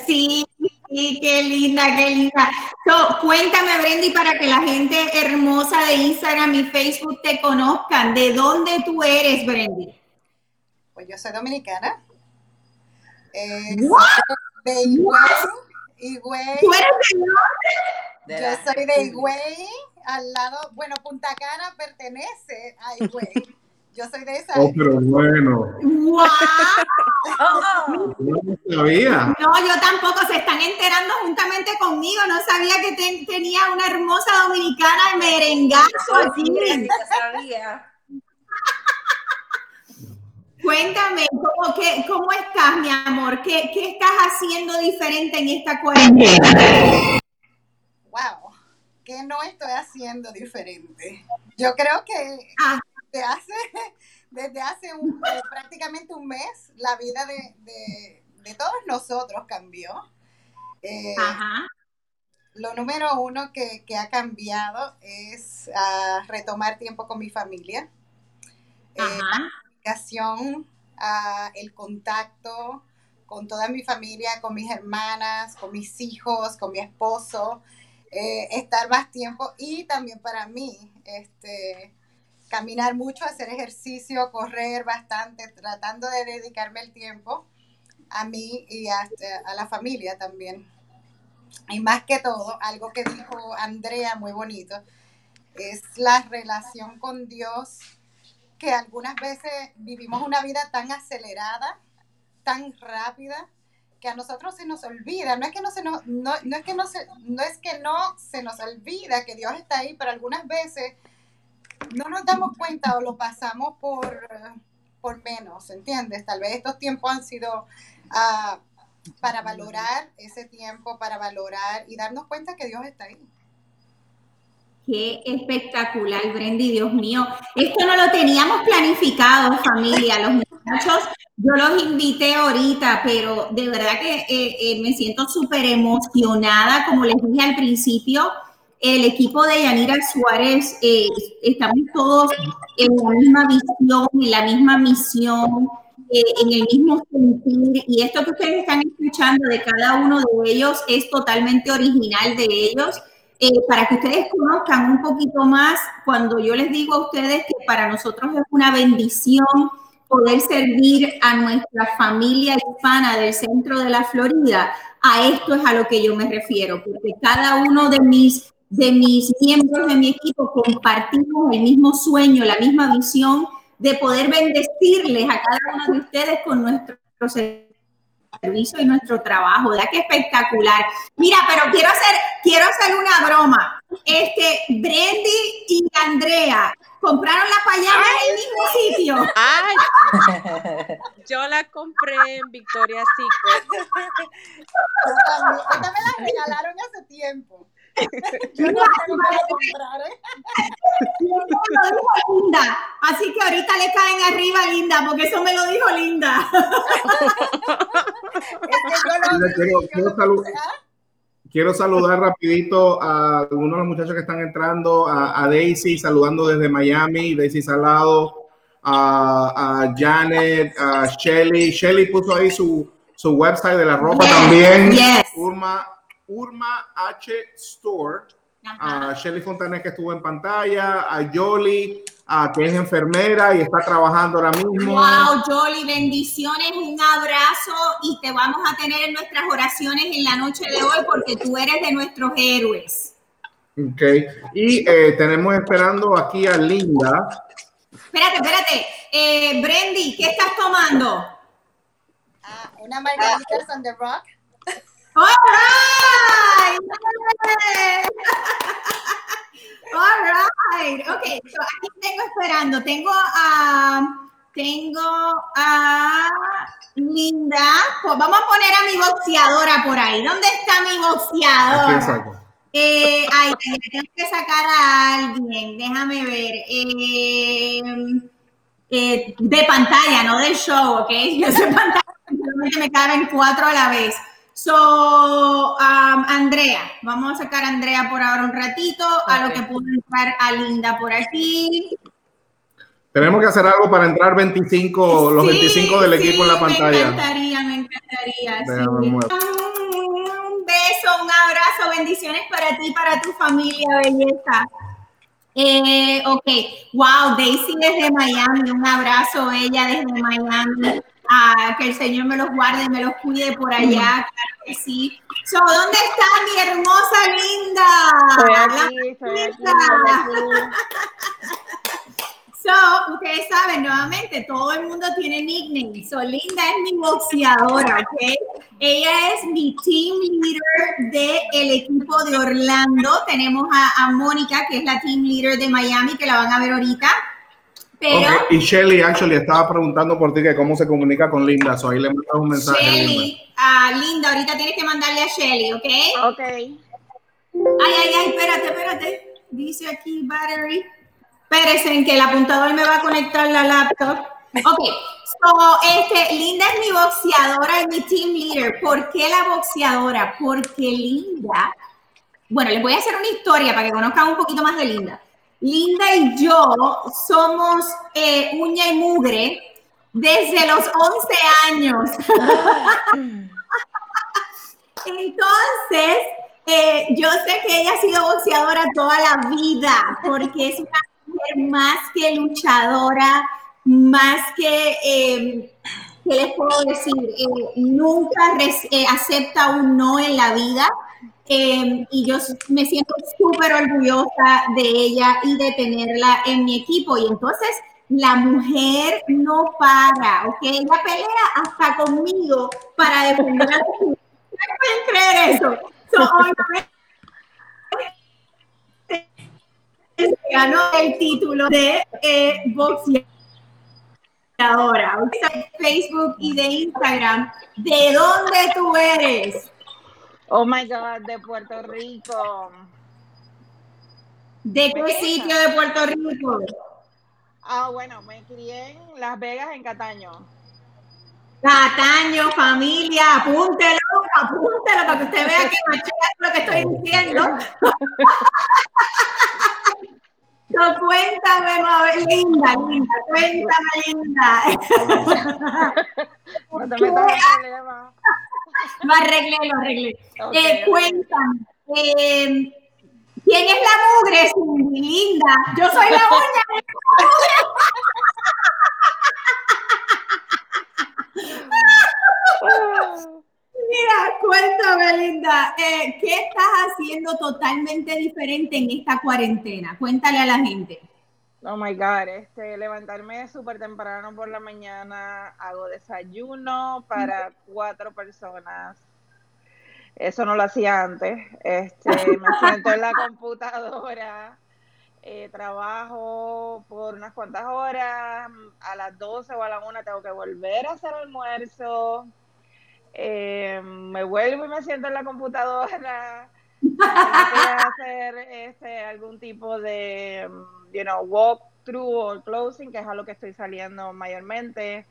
Sí, sí, qué linda, qué linda. So, cuéntame, Brendy, para que la gente hermosa de Instagram y Facebook te conozcan. ¿De dónde tú eres, Brendy? Pues yo soy dominicana. Eh, What? de Higüey. ¿Tú eres de De Yo la- soy de Higüey, al lado, bueno, Punta Cana pertenece a Higüey. Yo soy de esa. Oh, pero bueno, ¡Wow! Oh, no sabía. No, yo tampoco. Se están enterando juntamente conmigo. No sabía que ten- tenía una hermosa dominicana de merengazo aquí. sí, sabía. Cuéntame, ¿cómo, qué- ¿cómo estás, mi amor? ¿Qué, ¿Qué estás haciendo diferente en esta cuarentena? Wow, ¿qué no estoy haciendo diferente? Yo creo que Ah. desde hace, *laughs* desde hace un- eh, prácticamente un mes la vida de, de- de todos nosotros cambió. Eh, Ajá. lo número uno que, que ha cambiado es ah, retomar tiempo con mi familia. Eh, Ajá. comunicación, ah, el contacto con toda mi familia, con mis hermanas, con mis hijos, con mi esposo, eh, estar más tiempo y también para mí, este, caminar mucho, hacer ejercicio, correr bastante, tratando de dedicarme el tiempo a mí y a, a la familia también. Y más que todo, algo que dijo Andrea muy bonito, es la relación con Dios que algunas veces vivimos una vida tan acelerada, tan rápida, que a nosotros se nos olvida. No es que no se nos, no, no es que no se, no es que no se nos olvida que Dios está ahí, pero algunas veces no nos damos cuenta o lo pasamos por, por menos, ¿entiendes? Tal vez estos tiempos han sido ah, para valorar ese tiempo, para valorar y darnos cuenta que Dios está ahí. Qué espectacular, Brendy, Dios mío. Esto no lo teníamos planificado, familia. Los muchachos, yo los invité ahorita, pero de verdad que eh, eh, me siento súper emocionada. Como les dije al principio, el equipo de Yanira Suárez, eh, estamos todos en la misma visión, en la misma misión, eh, en el mismo sentir. Y esto que ustedes están escuchando de cada uno de ellos es totalmente original de ellos. Eh, para que ustedes conozcan un poquito más, cuando yo les digo a ustedes que para nosotros es una bendición poder servir a nuestra familia hispana del centro de la Florida, a esto es a lo que yo me refiero, porque cada uno de mis, de mis miembros de mi equipo compartimos el mismo sueño, la misma visión de poder bendecirles a cada uno de ustedes con nuestro servicio y nuestro trabajo, ¿verdad? Que espectacular. Mira, pero quiero hacer, quiero hacer una broma. Este, Brendy y Andrea, ¿compraron la payama en el mismo sitio? Ay, *laughs* yo la compré en Victoria's Secret. Yo esta me la regalaron hace tiempo. Yo no sé cómo la comprar, ¿eh? Lo dijo Linda, así que ahorita le caen arriba Linda, porque eso me lo dijo Linda. *laughs* Es que yo lo Mira, vi, quiero- yo quiero lo. Quiero saludar rapidito a algunos de los muchachos que están entrando, a, a Daisy, saludando desde Miami, Daisy Salado, a, a Janet, a Shelly. Shelly puso ahí su, su website de la ropa Yes, también. yes. Urma, Urma H Store. A Shelly Fontanes que estuvo en pantalla, a Yoli, a, que es enfermera y está trabajando ahora mismo. Wow, Jolly, bendiciones, un abrazo y te vamos a tener en nuestras oraciones en la noche de hoy porque tú eres de nuestros héroes. Ok. Y eh, tenemos esperando aquí a Linda. Espérate, espérate. Eh, Brendy, ¿qué estás tomando? Ah, una margarita on the rock. All right. All right. Ok, so aquí tengo esperando. Tengo a tengo a Linda. Pues vamos a poner a mi boxeadora por ahí. ¿Dónde está mi boxeadora? Eh, ay, tengo que sacar a alguien. Déjame ver. Eh, eh, de pantalla, no del show, ¿ok? Yo soy pantalla, *laughs* me caben cuatro a la vez. So, um, Andrea, vamos a sacar a Andrea por ahora un ratito, a lo que puedo entrar a Linda por aquí. Tenemos que hacer algo para entrar 25, los Sí, 25 del equipo en la pantalla. Me encantaría, me encantaría. Déjame. Un beso, un abrazo, bendiciones para ti, para tu familia, belleza. Eh, ok, wow, Daisy desde Miami, un abrazo, ella desde Miami. Ah, que el Señor me los guarde me los cuide por allá, claro que sí. So, ¿Dónde está mi hermosa linda? Estoy aquí, estoy aquí, linda. estoy aquí. *laughs* So, ustedes saben, nuevamente, todo el mundo tiene nickname. So, Linda es mi boxeadora, ¿ok? Ella es mi team leader del equipo de Orlando. Tenemos a, a Mónica, que es la team leader de Miami, que la van a ver ahorita. Pero, Y Shelly, actually, estaba preguntando por ti que cómo se comunica con Linda. So ahí le mandas un mensaje. Linda. Shelly, a Linda, ahorita tienes que mandarle a Shelly, ¿ok? Ok. Ay, ay, ay, espérate, espérate. Dice aquí battery. Espérense, en que el apuntador me va a conectar la laptop. Ok, so, este, Linda es mi boxeadora y mi team leader. ¿Por qué la boxeadora? Porque Linda, bueno, les voy a hacer una historia para que conozcan un poquito más de Linda. Linda y yo somos eh, uña y mugre desde los 11 años. *laughs* Entonces, eh, yo sé que ella ha sido boxeadora toda la vida, porque es una mujer más que luchadora, más que, eh, ¿qué les puedo decir? Eh, nunca acepta un no en la vida. Eh, y yo me siento súper orgullosa de ella y de tenerla en mi equipo. Y entonces, la mujer no para, ¿ok? Ella pelea hasta conmigo para defender a su pueden creer eso. So, *laughs* ganó el título de eh, boxeadora. De Facebook y de Instagram. ¿De dónde tú eres? Oh my God, de Puerto Rico. ¿De qué sitio de Puerto Rico? Ah, bueno, me crié en Las Vegas, en Cataño. Cataño, familia, apúntelo, apúntelo para que usted vea que machea lo que estoy diciendo. *laughs* No, cuéntame, ma- linda, linda, cuéntame, linda. No te metas en problemas. Lo arreglé, lo arreglé. Eh, cuéntame, eh, ¿quién es la mugre, Cindy? Linda? Yo soy la uña. Mira, cuéntame, Linda, eh, ¿qué estás haciendo totalmente diferente en esta cuarentena? Cuéntale a la gente. Oh my God, este, levantarme súper temprano por la mañana, hago desayuno para cuatro personas. Eso no lo hacía antes. Este, me *laughs* siento en la computadora, eh, trabajo por unas cuantas horas, a las 12 o a la 1 tengo que volver a hacer almuerzo, eh, me vuelvo y me siento en la computadora, hacer este, algún tipo de, you know, walkthrough o closing, que es a lo que estoy saliendo mayormente.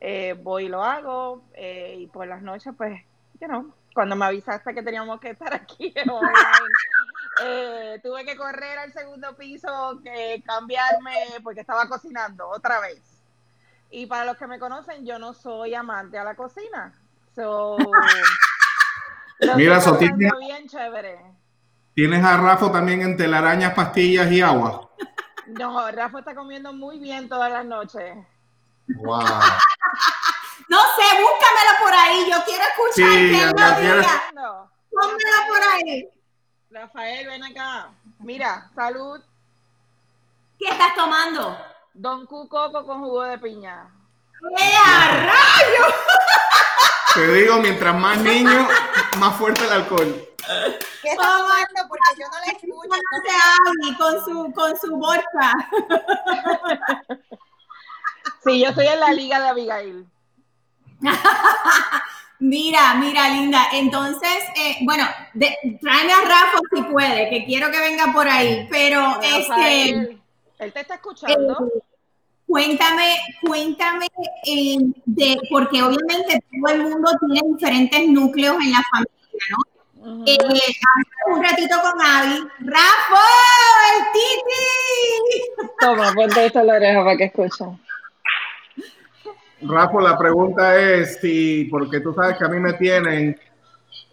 Eh, voy y lo hago, eh, y por las noches, pues, you know, cuando me avisaste que teníamos que estar aquí *laughs* online, eh, tuve que correr al segundo piso, que cambiarme, porque estaba cocinando otra vez. Y para los que me conocen, yo no soy amante a la cocina. So, *laughs* lo Mira, so tienes, bien chévere. tienes a Rafa también en telarañas, pastillas y agua. No, Rafa está comiendo muy bien todas las noches. Wow. No sé, búscamelo por ahí. Yo quiero escuchar Sí, que ya- él ya lo quiero- diga. No. Pónmelo por ahí. Rafael, ven acá. Mira, salud. ¿Qué estás tomando? Don Q Coco con jugo de piña. ¡Eh, a rayos! Te digo, mientras más niños, más fuerte el alcohol. ¿Qué está tomando? Porque yo no la escucho. Hace Abby con su, con su bolsa. Sí, yo estoy en la liga de Abigail. Mira, mira, linda. Entonces, eh, bueno, de- tráeme a Rafa si puede, que quiero que venga por ahí. Pero, este, él te está escuchando. eh, cuéntame, cuéntame eh, de, porque obviamente todo el mundo tiene diferentes núcleos en la familia, ¿no? Eh, hablé un ratito con Abby. ¡Rafa! ¡El Titi! *laughs* Toma, ponte esto en la oreja para que escuchen. Rafa, la pregunta es si, porque tú sabes que a mí me tienen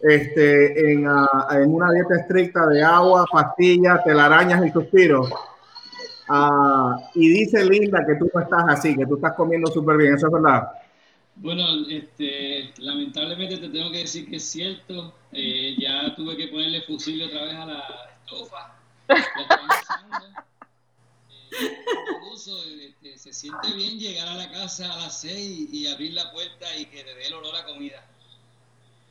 este, en, ah, en una dieta estricta de agua, pastillas, telarañas y suspiros. Ah, y dice Linda que tú no estás así, que tú estás comiendo súper bien, ¿eso es verdad? Bueno, este, lamentablemente te tengo que decir que es cierto. Eh, ya tuve que ponerle fusil otra vez a la usando. Eh, por uso, este, se siente bien llegar a la casa a las 6 y abrir la puerta y que te dé el olor a comida.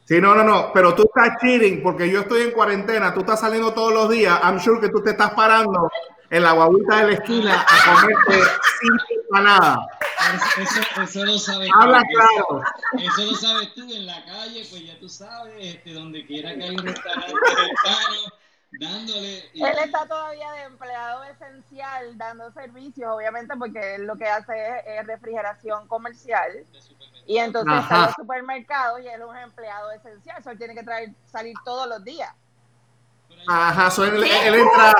Sí, no, no, no, pero tú estás cheating porque yo estoy en cuarentena, tú estás saliendo todos los días, I'm sure que tú te estás parando en la guaguita de la esquina a comerte cinco empanadas. Eso, eso, lo sabes Habla tú. claro. Eso, eso lo sabes tú en la calle, pues ya tú sabes, este, donde quiera que hay un restaurante cercano, dándole. y- Él está todavía de empleado esencial dando servicios, obviamente, porque él lo que hace es, es refrigeración comercial. Y entonces está en Ajá. los supermercados y él es un empleado esencial, eso él tiene que traer, salir todos los días. Ajá, so él, ¿Qué él entra,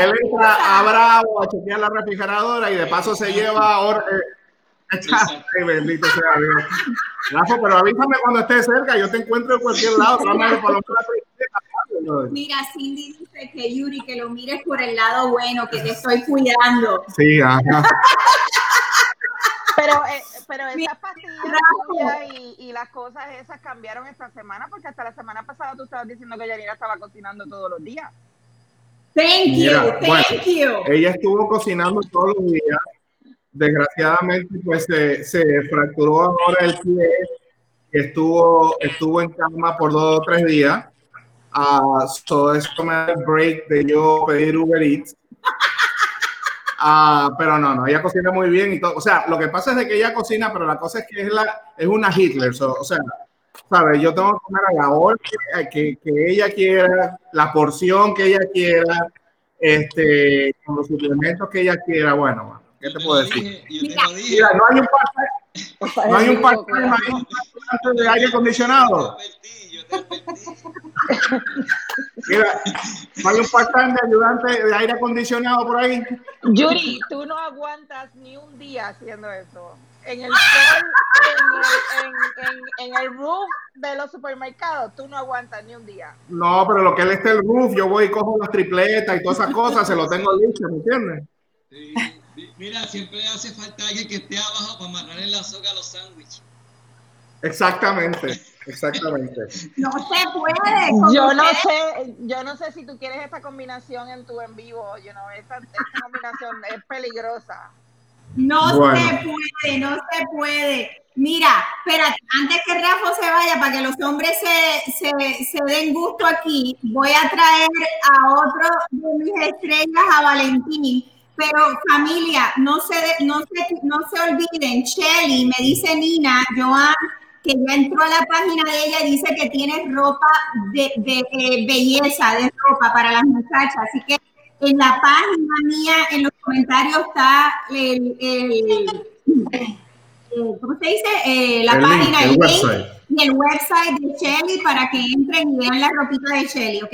él entra a Bravo a chequear la refrigeradora y de paso se lleva ahora. eh, *laughs* Ay, bendito sea Dios. Rafa, pero avísame cuando estés cerca, yo te encuentro en cualquier lado. Mira, Cindy dice que Yuri, que lo mires por el lado bueno, que te estoy cuidando. Sí, ajá. Pero, eh, pero esas pastillas y, y las cosas esas cambiaron esta semana, porque hasta la semana pasada tú estabas diciendo que Yanira estaba cocinando todos los días. Thank you, Mira, thank bueno, you. Ella estuvo cocinando todos los días. Desgraciadamente, pues se, se fracturó ahora el pie. Estuvo, estuvo en cama por dos o tres días. Ah, so eso me da el break de yo pedir Uber Eats. Ah, pero no, no, ella cocina muy bien y todo. O sea, lo que pasa es de que ella cocina, pero la cosa es que es, la, es una Hitler. so, o sea, ¿sabes? Yo tengo que comer a la hora que, que, que ella quiera, la porción que ella quiera, este, con los suplementos que ella quiera. Bueno, ¿qué te puedo decir? Mira, no hay un part no hay un part-time, no hay un part-time de aire acondicionado. Mira, no hay un part-time de ayudante de aire acondicionado por ahí. Yuri, tú no aguantas ni un día haciendo eso. En el sol, en el, en, en- en el roof de los supermercados, tú no aguantas ni un día. No, pero lo que él esté el roof, yo voy y cojo las tripletas y todas esas cosas, se lo tengo listo, ¿me entiendes? Sí. Mira, siempre hace falta alguien que esté abajo para amarrar en la soga a los sándwiches. Exactamente, exactamente. No se puede. Yo no sé, yo no sé si tú quieres esta combinación en tu en vivo, you know, esta, esta combinación es peligrosa. No Bueno. se puede, no se puede. Mira, espérate, antes que Rafa se vaya, para que los hombres se, se, se den gusto aquí, voy a traer a otro de mis estrellas, a Valentín. Pero familia, no se, no se, no se olviden, Shelly, me dice Nina, Joan, que ya entró a la página de ella y dice que tiene ropa de, de, eh, belleza, de ropa para las muchachas. Así que en la página mía, en los comentarios está el, el- ¿cómo se dice? Eh, la El página, el el link website. y el website de Shelly para que entren y vean la ropita de Shelly, ¿ok?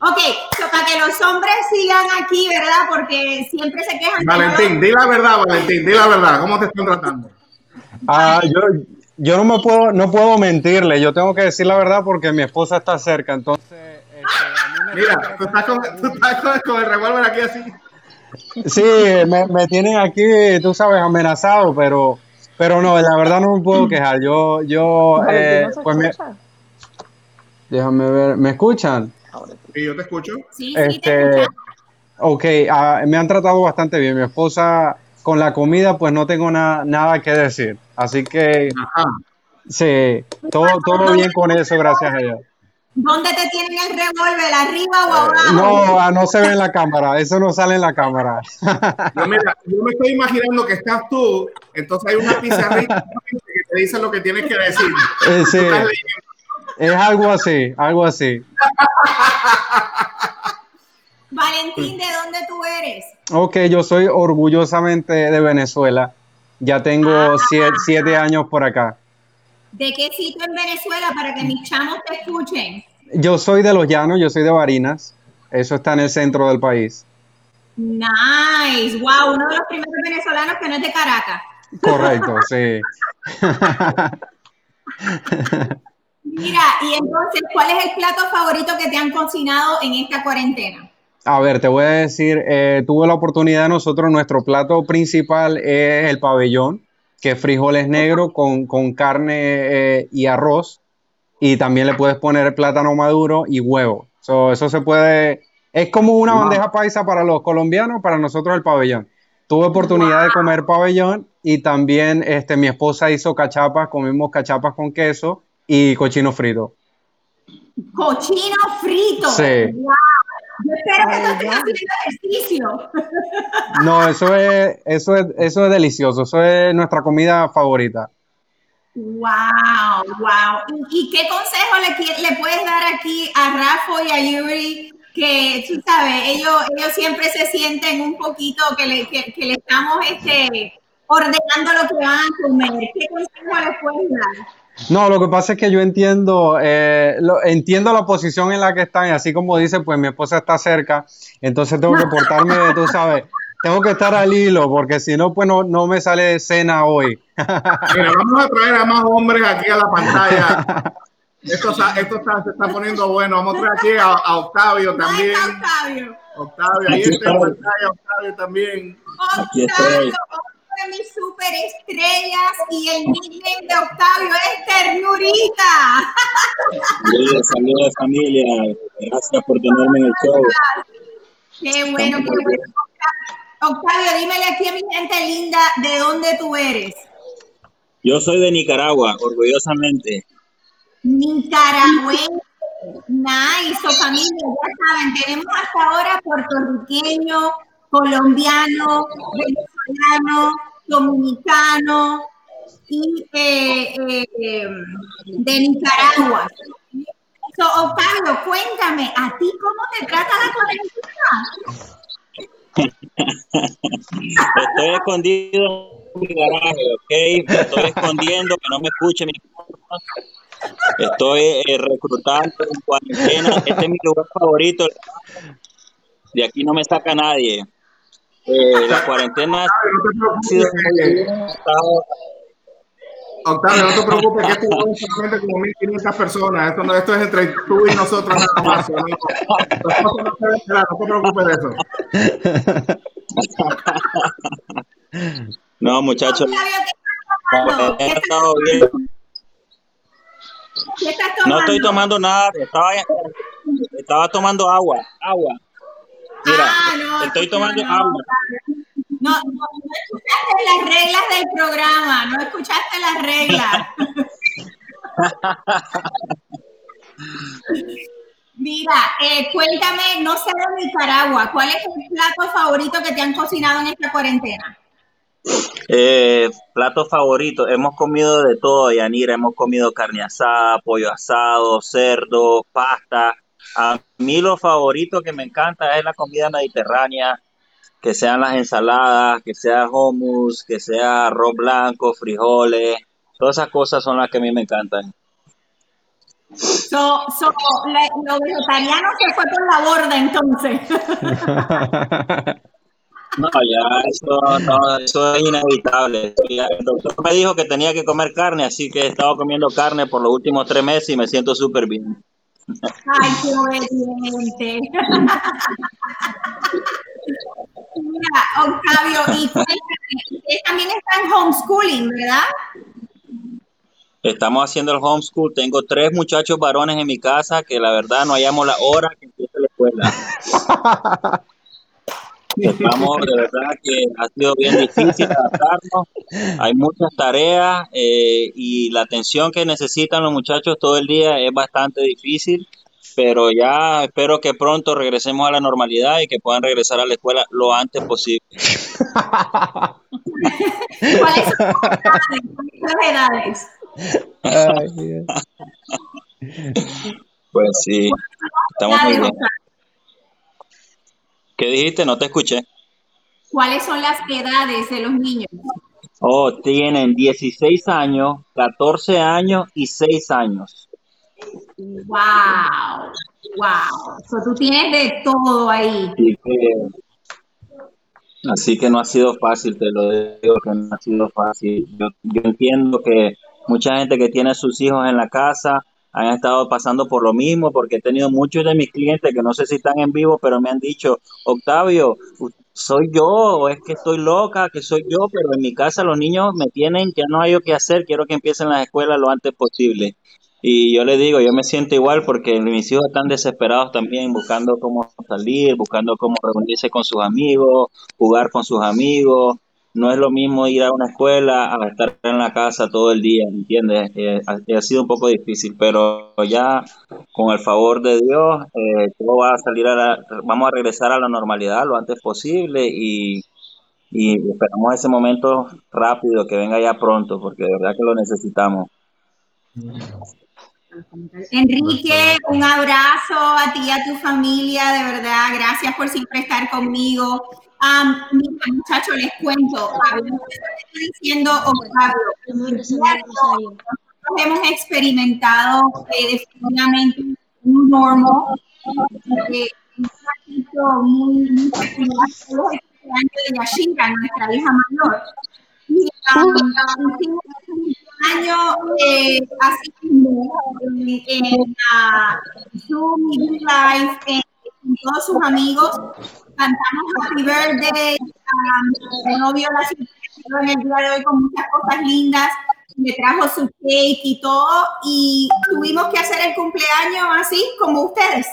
Ok, so para que los hombres sigan aquí, ¿verdad? Porque siempre se quejan. que no Valentín, di la verdad, Valentín, di la verdad. ¿Cómo te están tratando? Ah, yo, yo no me puedo, no puedo mentirle, yo tengo que decir la verdad porque mi esposa está cerca, entonces Mira, tú estás con, tú estás con, con el revólver aquí así. sí, me, me tienen aquí, tú sabes, amenazado, pero, pero no, la verdad no me puedo quejar. Yo, yo, eh, pues me, déjame ver, ¿me escuchan? Sí, yo te escucho. Sí, Este, ok, ah, me han tratado bastante bien. Mi esposa con la comida, pues no tengo na- nada que decir. Así que, sí, todo, todo bien con eso, gracias a ella. ¿Dónde te tienen el revólver? ¿Arriba o abajo? No, ah, no se ve en la cámara, eso no sale en la cámara. Yo, mira, yo me estoy imaginando que estás tú, entonces hay una pizarrita que te dice lo que tienes que decir. Eh, sí. Es algo así, algo así. Valentín, ¿de dónde tú eres? Ok, yo soy orgullosamente de Venezuela. Ya tengo siete, siete años por acá. ¿De qué sitio en Venezuela para que mis chamos te escuchen? Yo soy de Los Llanos, yo soy de Barinas. Eso está en el centro del país. Nice, wow, uno de los primeros venezolanos que no es de Caracas. Correcto, sí. *laughs* Mira, y entonces, ¿cuál es el plato favorito que te han cocinado en esta cuarentena? A ver, te voy a decir, eh, tuve la oportunidad nosotros, nuestro plato principal es el pabellón, que es frijoles negros con, con carne eh, y arroz, y también le puedes poner plátano maduro y huevo. So, eso se puede, es como una Wow. bandeja paisa para los colombianos, para nosotros el pabellón. Tuve oportunidad de comer pabellón y también este, mi esposa hizo cachapas, comimos cachapas con queso y cochino frito. Cochino frito. Sí. Wow. Yo espero que tú estés haciendo ejercicio. No, eso es, eso es, eso es delicioso, eso es nuestra comida favorita. Wow, wow. ¿Y, y qué consejo le, le puedes dar aquí a Rafa y a Yuri? Que tú sabes, ellos, ellos siempre se sienten un poquito que le, que, que le estamos este, ordenando lo que van a comer. ¿Qué consejo les puedes dar? No, lo que pasa es que yo entiendo, eh, lo- entiendo la posición en la que están y así como dice, pues mi esposa está cerca, entonces tengo que portarme, tú sabes, tengo que estar al hilo porque si no, pues no, no me sale cena hoy. *laughs* Mira, vamos a traer a más hombres aquí a la pantalla. Esto, está- esto está- se está poniendo bueno. Vamos a traer aquí a, a Octavio también. Octavio. Octavio, ahí está en estoy. pantalla, Octavio también. Aquí Octavio, de mis superestrellas y el nickname de Octavio es Ternurita. Saludos, saludos familia. Gracias por tenerme en el show. Qué bueno, qué bueno. Octavio, dímele aquí a mi gente linda de dónde tú eres. Yo soy de Nicaragua, orgullosamente. Nicaragüense. Nice, so, familia, ya saben, tenemos hasta ahora puertorriqueño, colombiano, dominicano y eh, eh, de Nicaragua. So, Octavio, cuéntame, ¿a ti cómo te trata la cuarentena? Estoy escondido en mi garaje, ¿ok? Estoy escondiendo, que no me escuche mi Estoy eh, reclutando en cuarentena. Este es mi lugar favorito. De aquí no me saca nadie. Eh, la cuarentena ha sido estado- Octavio, no te preocupes, que esto es solamente como 1500 personas. Esto, no, esto es entre tú y nosotros nada más. No, te preocupes de eso. No, muchachos. ¿qué bien. ¿Qué estás No estoy tomando nada, estaba, estaba tomando agua, agua. Mira, Ah, no, estoy no, tomando no, agua. No, no, no escuchaste las reglas del programa, no escuchaste las reglas. *laughs* Mira, eh, cuéntame, no sé de Nicaragua, ¿cuál es el plato favorito que te han cocinado en esta cuarentena? Eh, plato favorito, hemos comido de todo, Yanira, hemos comido carne asada, pollo asado, cerdo, pasta. A mí lo favorito que me encanta es la comida mediterránea, que sean las ensaladas, que sea hummus, que sea arroz blanco, frijoles, todas esas cosas son las que a mí me encantan. So, so, le- lo vegetariano se fue por la borda entonces. *laughs* No, ya, eso, no, eso es inevitable. El doctor me dijo que tenía que comer carne, así que he estado comiendo carne por los últimos tres meses y me siento súper bien. Ay, qué obediente. Mira, Octavio, y cuéntame, ustedes también están homeschooling, ¿verdad? Estamos haciendo el homeschool. Tengo tres muchachos varones en mi casa que la verdad no hallamos la hora que empiece la escuela. *laughs* Estamos, de verdad que ha sido bien difícil adaptarnos. Hay muchas tareas eh, y la atención que necesitan los muchachos todo el día es bastante difícil, pero ya espero que pronto regresemos a la normalidad y que puedan regresar a la escuela lo antes posible. ¿Cuáles son las edades? Pues sí, estamos muy bien. ¿Qué dijiste? No te escuché. ¿Cuáles son las edades de los niños? Oh, tienen 16 años, 14 años y 6 años. Wow, wow. So, tú tienes de todo ahí. Así que, así que no ha sido fácil, te lo digo que no ha sido fácil. Yo, yo entiendo que mucha gente que tiene a sus hijos en la casa han estado pasando por lo mismo, porque he tenido muchos de mis clientes que no sé si están en vivo, pero me han dicho, Octavio, soy yo, o es que estoy loca, que soy yo, pero en mi casa los niños me tienen, ya no hay yo qué hacer, quiero que empiecen las escuelas lo antes posible. Y yo le digo, yo me siento igual porque mis hijos están desesperados también, buscando cómo salir, buscando cómo reunirse con sus amigos, jugar con sus amigos. No es lo mismo ir a una escuela a estar en la casa todo el día, ¿entiendes? Eh, ha, sido un poco difícil, pero ya con el favor de Dios, eh, todo va a salir a la, vamos a regresar a la normalidad lo antes posible y, y esperamos ese momento rápido, que venga ya pronto, porque de verdad que lo necesitamos. Enrique, un abrazo a ti y a tu familia, de verdad, gracias por siempre estar conmigo. Mira, muchachos, les cuento, está diciendo Octavio, nosotros hemos experimentado eh, definitivamente un normal, eh, muy, de Yashira, nuestra hija mayor. Y, um, año eh, así mismo, en, en Zoom Live eh, todos sus amigos. Cantamos Happy Birthday. Um, novio la en el día de hoy con muchas cosas lindas. Le trajo su cake y todo. Y tuvimos que hacer el cumpleaños así como ustedes.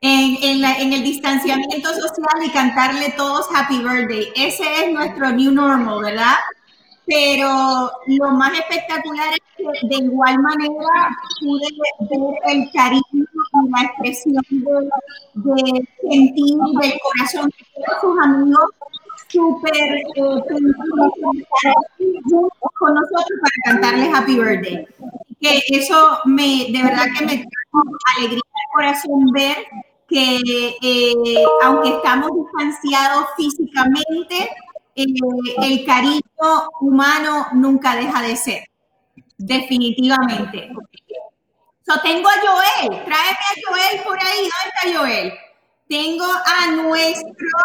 En, en, la- en el distanciamiento social y cantarle todos Happy Birthday. Ese es nuestro new normal, ¿verdad? pero lo más espectacular es que de igual manera pude ver el cariño la expresión de, sentir del corazón de todos sus amigos súper eh, con nosotros para cantarles Happy Birthday. Que eso me, de verdad que me trajo alegría al corazón ver que eh, aunque estamos distanciados físicamente, eh, el cariño humano nunca deja de ser, definitivamente. So, tengo a Joel, tráeme a Joel por ahí, ¿dónde está Joel? Tengo a nuestro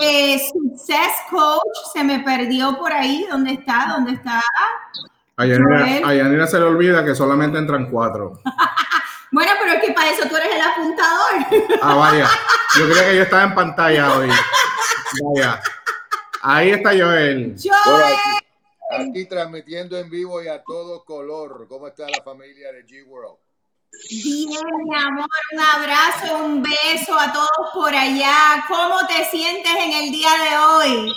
eh, Success Coach, se me perdió por ahí, ¿dónde está? ¿Dónde está? A Yanira, Joel. se le olvida que solamente entran cuatro. *laughs* Bueno, pero es que para eso tú eres el apuntador. Ah, vaya. Yo creía que yo estaba en pantalla hoy. Vaya. Ahí está Joel. Bueno, aquí, aquí transmitiendo en vivo y a todo color. ¿Cómo está la familia de G World? Bien, mi amor, un abrazo, un beso a todos por allá. ¿Cómo te sientes en el día de hoy?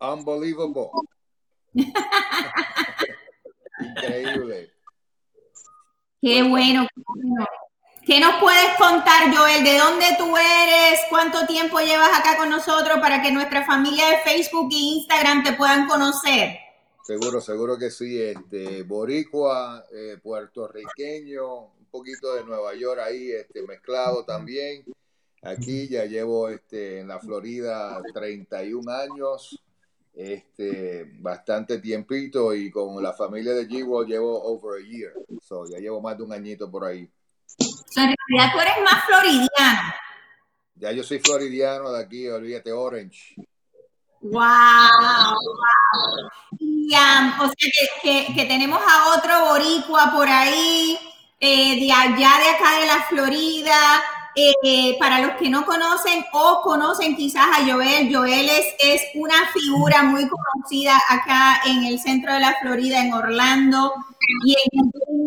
Unbelievable. Increíble. Qué bueno, qué bueno. ¿Qué nos puedes contar, Joel? ¿De dónde tú eres? ¿Cuánto tiempo llevas acá con nosotros para que nuestra familia de Facebook e Instagram te puedan conocer? Seguro, seguro que sí. Este, boricua, eh, puertorriqueño, poquito de Nueva York ahí, este, mezclado también. Aquí ya llevo este, en la Florida 31 años, este, bastante tiempito y con la familia de G-World llevo over a year. So, ya llevo más de un añito por ahí. So, en realidad tú eres más floridiano. Ya yo soy floridiano de aquí, olvídate, Orange. Wow, wow. Y, um, o sea que, que, que, tenemos a otro boricua por ahí, eh, de allá de acá de la Florida. Eh, para los que no conocen o conocen quizás a Joel, Joel es, es una figura muy conocida acá en el centro de la Florida, en Orlando, y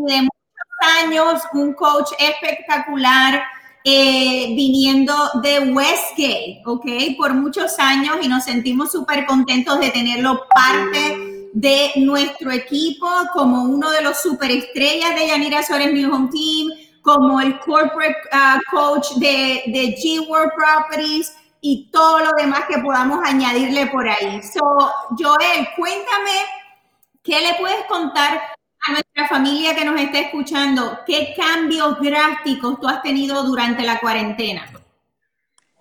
de muchos años, un coach espectacular. Eh, viniendo de Westgate, ¿ok? Por muchos años y nos sentimos súper contentos de tenerlo parte de nuestro equipo como uno de los superestrellas de Yanira Suárez New Home Team, como el corporate uh, coach de, de G-World Properties y todo lo demás que podamos añadirle por ahí. So, Joel, cuéntame, ¿qué le puedes contar a nuestra familia que nos está escuchando, ¿qué cambios drásticos tú has tenido durante la cuarentena?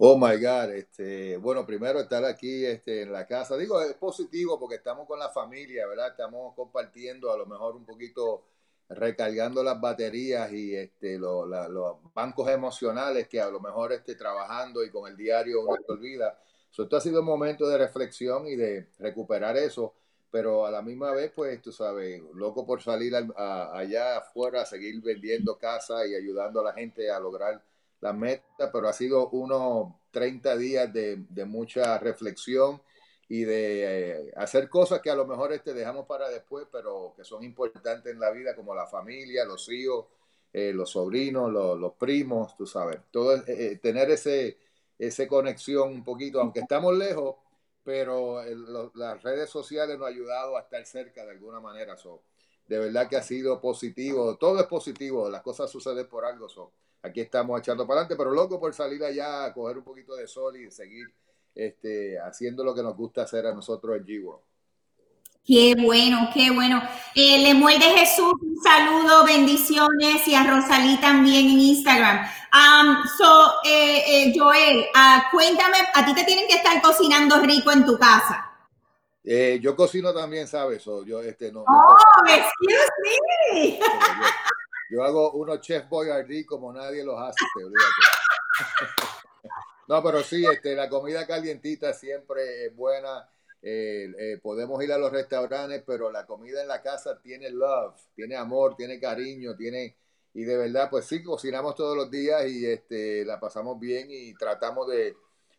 Oh my God, este, bueno, primero estar aquí este, en la casa, digo, es positivo porque estamos con la familia, ¿verdad? Estamos compartiendo a lo mejor un poquito, recargando las baterías y este, lo, la, los bancos emocionales que a lo mejor esté trabajando y con el diario uno se olvida. So, esto ha sido un momento de reflexión y de recuperar eso pero a la misma vez, pues, tú sabes, loco por salir al, a, allá afuera a seguir vendiendo casa y ayudando a la gente a lograr la meta, pero ha sido unos 30 días de, de mucha reflexión y de eh, hacer cosas que a lo mejor este dejamos para después, pero que son importantes en la vida, como la familia, los hijos, eh, los sobrinos, los, los, primos, tú sabes, todo eh, tener ese, ese conexión un poquito, aunque estamos lejos, pero el, lo, las redes sociales nos han ayudado a estar cerca de alguna manera. So, de verdad que ha sido positivo, todo es positivo, las cosas suceden por algo. So, aquí estamos echando para adelante, pero loco por salir allá a coger un poquito de sol y seguir este, haciendo lo que nos gusta hacer a nosotros en G-World. Qué bueno, qué bueno. Eh, le muerde Jesús un saludo, bendiciones y a Rosalí también en Instagram. Um, so, eh, eh, Joel, uh, cuéntame, a ti te tienen que estar cocinando rico en tu casa. Eh, yo cocino también, ¿sabes? So, yo, este, no, oh, no excuse me. Yo, hago unos chef boyardee como nadie los hace, *laughs* no, pero sí, este, la comida calientita siempre es buena eh, eh, podemos ir a los restaurantes, pero la comida en la casa tiene love, tiene amor, tiene cariño, tiene... Y de verdad, pues sí, cocinamos todos los días y este, la pasamos bien y tratamos de,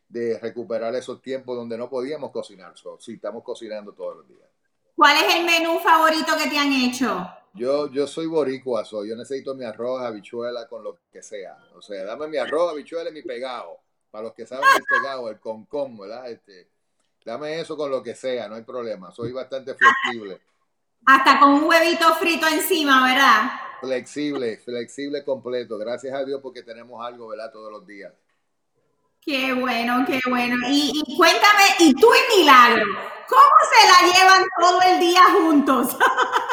de recuperar esos tiempos donde no podíamos cocinar. So, sí, estamos cocinando todos los días. ¿Cuál es el menú favorito que te han hecho? Yo, yo soy boricua, so, yo necesito mi arroz, habichuela, con lo que sea. O sea, dame mi arroz, habichuela y mi pegado. Para los que saben el pegado, el concón, ¿verdad? Este, Dame eso con lo que sea, no hay problema. Soy bastante flexible. Hasta con un huevito frito encima, ¿verdad? Flexible, flexible completo. Gracias a Dios porque tenemos algo, ¿verdad? Todos los días. Qué bueno, qué bueno. Y, y cuéntame, ¿y tú y Milagro? ¿Cómo se la llevan todo el día juntos? *laughs*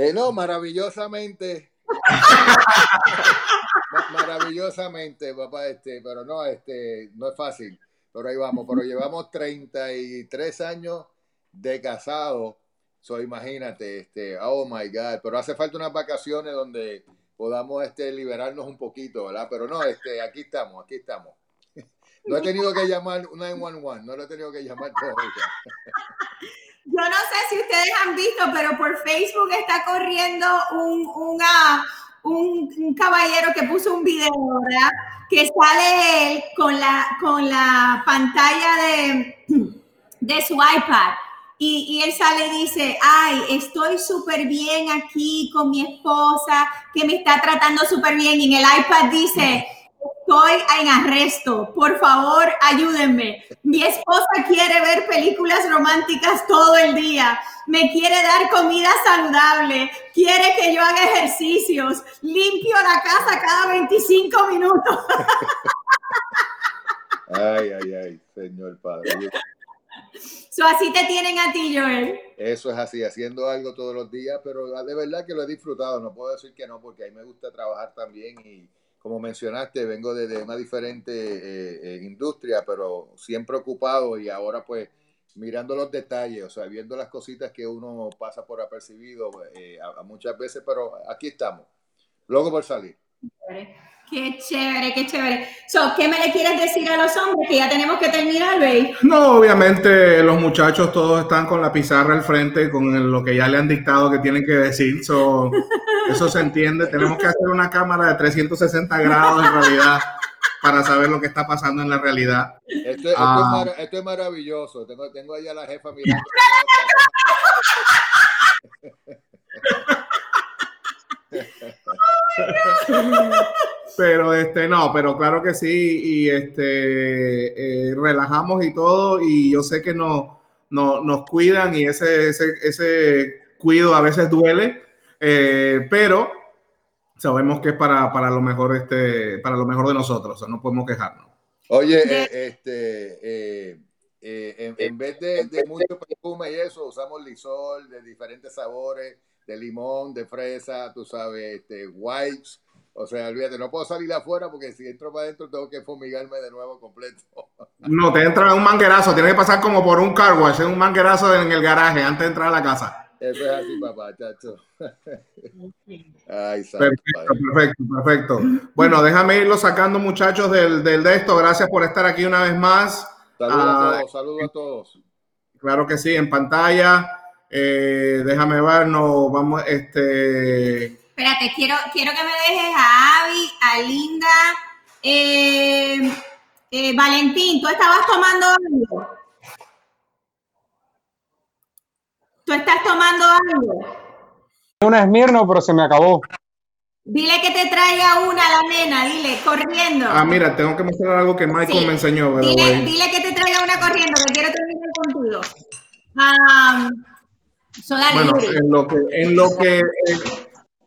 Eh, no, maravillosamente. *laughs* maravillosamente, papá, este, pero no, este, no es fácil pero ahí vamos, pero llevamos 33 años de casado, so imagínate, este, oh my God, pero hace falta unas vacaciones donde podamos este, liberarnos un poquito, ¿verdad? Pero no, este, aquí estamos, aquí estamos. No he tenido que llamar 911, no lo he tenido que llamar todavía. *laughs* Yo no sé si ustedes han visto, pero por Facebook está corriendo un, una, un, un, caballero que puso un video, ¿verdad? Que sale él con la, con la pantalla de, de su iPad. Y, y, él sale y dice, ay, estoy súper bien aquí con mi esposa, que me está tratando súper bien. Y en el iPad dice, estoy en arresto. Por favor, ayúdenme. Mi esposa quiere ver películas románticas todo el día. Me quiere dar comida saludable. Quiere que yo haga ejercicios. Limpio la casa cada 25 minutos. *laughs* Ay, ay, ay, señor Padre. So, así te tienen a ti, Joel. Eso es así, haciendo algo todos los días, pero de verdad que lo he disfrutado. No puedo decir que no, porque a mí me gusta trabajar también y como mencionaste, vengo de, una diferente eh, eh, industria, pero siempre ocupado y ahora pues mirando los detalles, o sea, viendo las cositas que uno pasa por apercibido eh, muchas veces, pero aquí estamos, luego por salir. Qué chévere, qué chévere. So, ¿Qué me le quieres decir a los hombres? Que ya tenemos que terminar, Bey. No, obviamente los muchachos todos están con la pizarra al frente, con lo que ya le han dictado que tienen que decir. So, *laughs* eso se entiende. Tenemos que hacer una cámara de 360 grados en realidad para saber lo que está pasando en la realidad. Esto, ah. es, maravilloso. Tengo, tengo ahí a la jefa *laughs* mirando. *laughs* *laughs* Pero este no, pero claro que sí, y este eh, relajamos y todo, y yo sé que no, nos cuidan y ese, ese, ese cuido a veces duele, eh, pero sabemos que es para, para, lo mejor este, para lo mejor de nosotros, no podemos quejarnos. Oye, eh, este en, en, vez de, de mucho perfume y eso, usamos lisol de diferentes sabores, de limón, de fresa, tú sabes, este, wipes o sea, olvídate, no puedo salir afuera porque si entro para adentro tengo que fumigarme de nuevo completo. *laughs* No, te entra un manguerazo, tienes que pasar como por un car wash, un manguerazo en el garaje antes de entrar a la casa. Eso es así, papá, chacho. Ay, perfecto, perfecto, perfecto. Bueno, déjame irlo sacando, muchachos, del, del, de esto. Gracias por estar aquí una vez más. Saludos a ah, todos, saludos a todos. Claro que sí, en pantalla. Eh, déjame ver, no, vamos, este Espérate, quiero, quiero que me dejes a Avi, a Linda. Eh, eh, Valentín, ¿tú estabas tomando algo? ¿Tú estás tomando algo? Una Esmirno, pero se me acabó. Dile que te traiga una la nena, dile, corriendo. Ah, mira, tengo que mostrar algo que Michael me enseñó. Dile, dile, que te traiga una corriendo, que quiero terminar contigo. Um, bueno, en lo que, en lo que eh,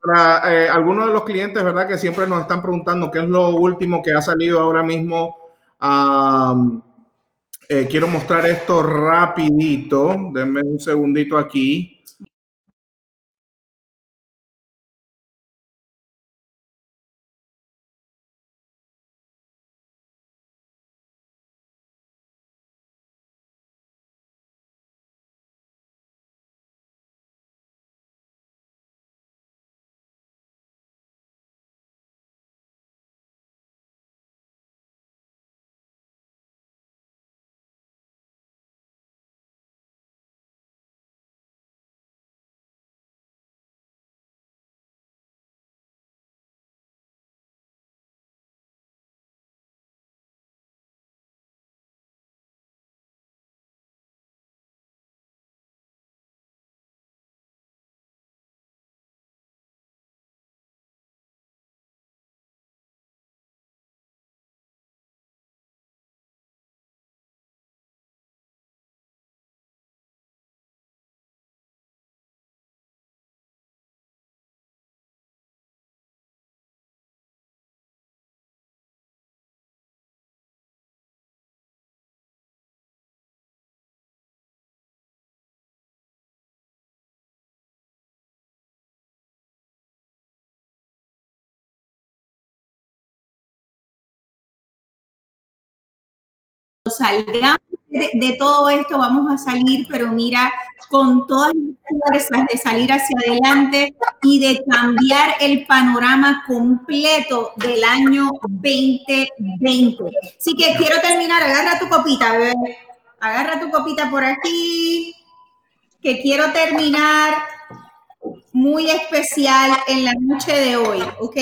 para eh, algunos de los clientes, ¿verdad? Que siempre nos están preguntando qué es lo último que ha salido ahora mismo. Eh, quiero mostrar esto rapidito. Denme un segundito aquí. Salgamos de, todo esto, vamos a salir, pero mira, con todas las fuerzas de salir hacia adelante y de cambiar el panorama completo del año 2020. Así que quiero terminar, agarra tu copita, bebé. Agarra tu copita por aquí, que quiero terminar muy especial en la noche de hoy, ¿ok?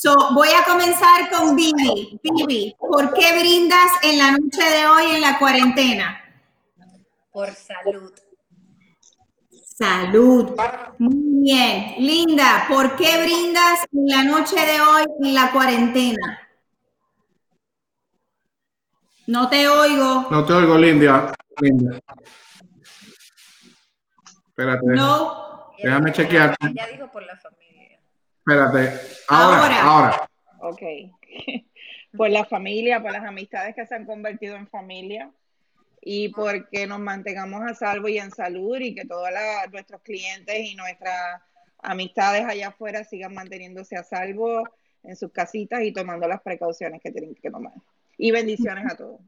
So, voy a comenzar con Vivi. Vivi, ¿por qué brindas en la noche de hoy en la cuarentena? Por salud. Salud. Muy bien. Linda, ¿por qué brindas en la noche de hoy en la cuarentena? No te oigo. No te oigo, Linda. Linda. Espérate. No. Déjame chequear. Ya dijo por la familia. Espérate. Ahora, Ahora. ahora. Ok. *laughs* Por la familia, por las amistades que se han convertido en familia y porque nos mantengamos a salvo y en salud y que todos nuestros clientes y nuestras amistades allá afuera sigan manteniéndose a salvo en sus casitas y tomando las precauciones que tienen que tomar. Y bendiciones a todos.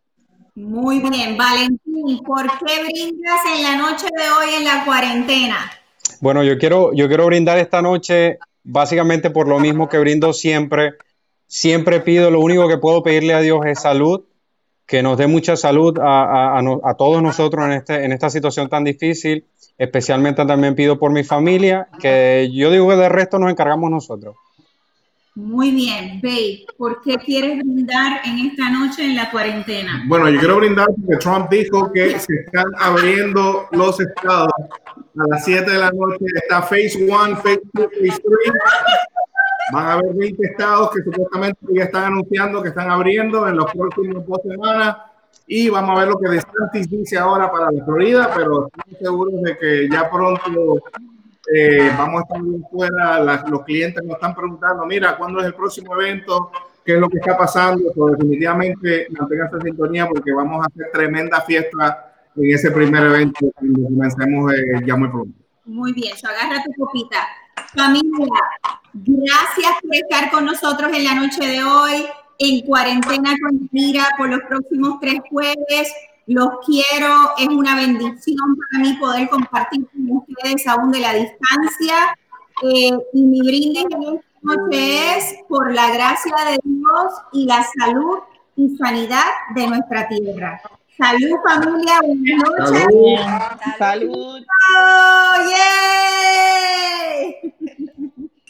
Muy bien, Valentín, ¿por qué brindas en la noche de hoy en la cuarentena? Bueno, yo quiero, yo quiero brindar esta noche básicamente por lo mismo que brindo siempre. Siempre pido, lo único que puedo pedirle a Dios es salud, que nos dé mucha salud a, todos nosotros en, este, en esta situación tan difícil. Especialmente también pido por mi familia, que yo digo que del resto nos encargamos nosotros. Muy bien, Babe, ¿por qué quieres brindar en esta noche en la cuarentena? Bueno, yo quiero brindar porque Trump dijo que se están abriendo los estados a las 7 de la noche. Está Phase 1, Phase 2, Phase 3. Van a haber 20 estados que supuestamente ya están anunciando que están abriendo en los próximos dos semanas. Y vamos a ver lo que DeSantis dice ahora para la Florida, pero estamos seguros de que ya pronto eh, vamos a estar bien fuera. Las- los clientes nos están preguntando, mira, ¿cuándo es el próximo evento? ¿Qué es lo que está pasando? Pues definitivamente manténganse en sintonía porque vamos a hacer tremenda fiesta en ese primer evento cuando comencemos eh, ya muy pronto. Muy bien, so agarra tu copita. Familia, gracias por estar con nosotros en la noche de hoy, en cuarentena con Mira por los próximos tres jueves. Los quiero, es una bendición para mí poder compartir con ustedes aún de la distancia. Eh, y mi brindis en esta noche es por la gracia de Dios y la salud y sanidad de nuestra tierra. Salud familia, buenas noches. Salud. Salud. Oh, yeah.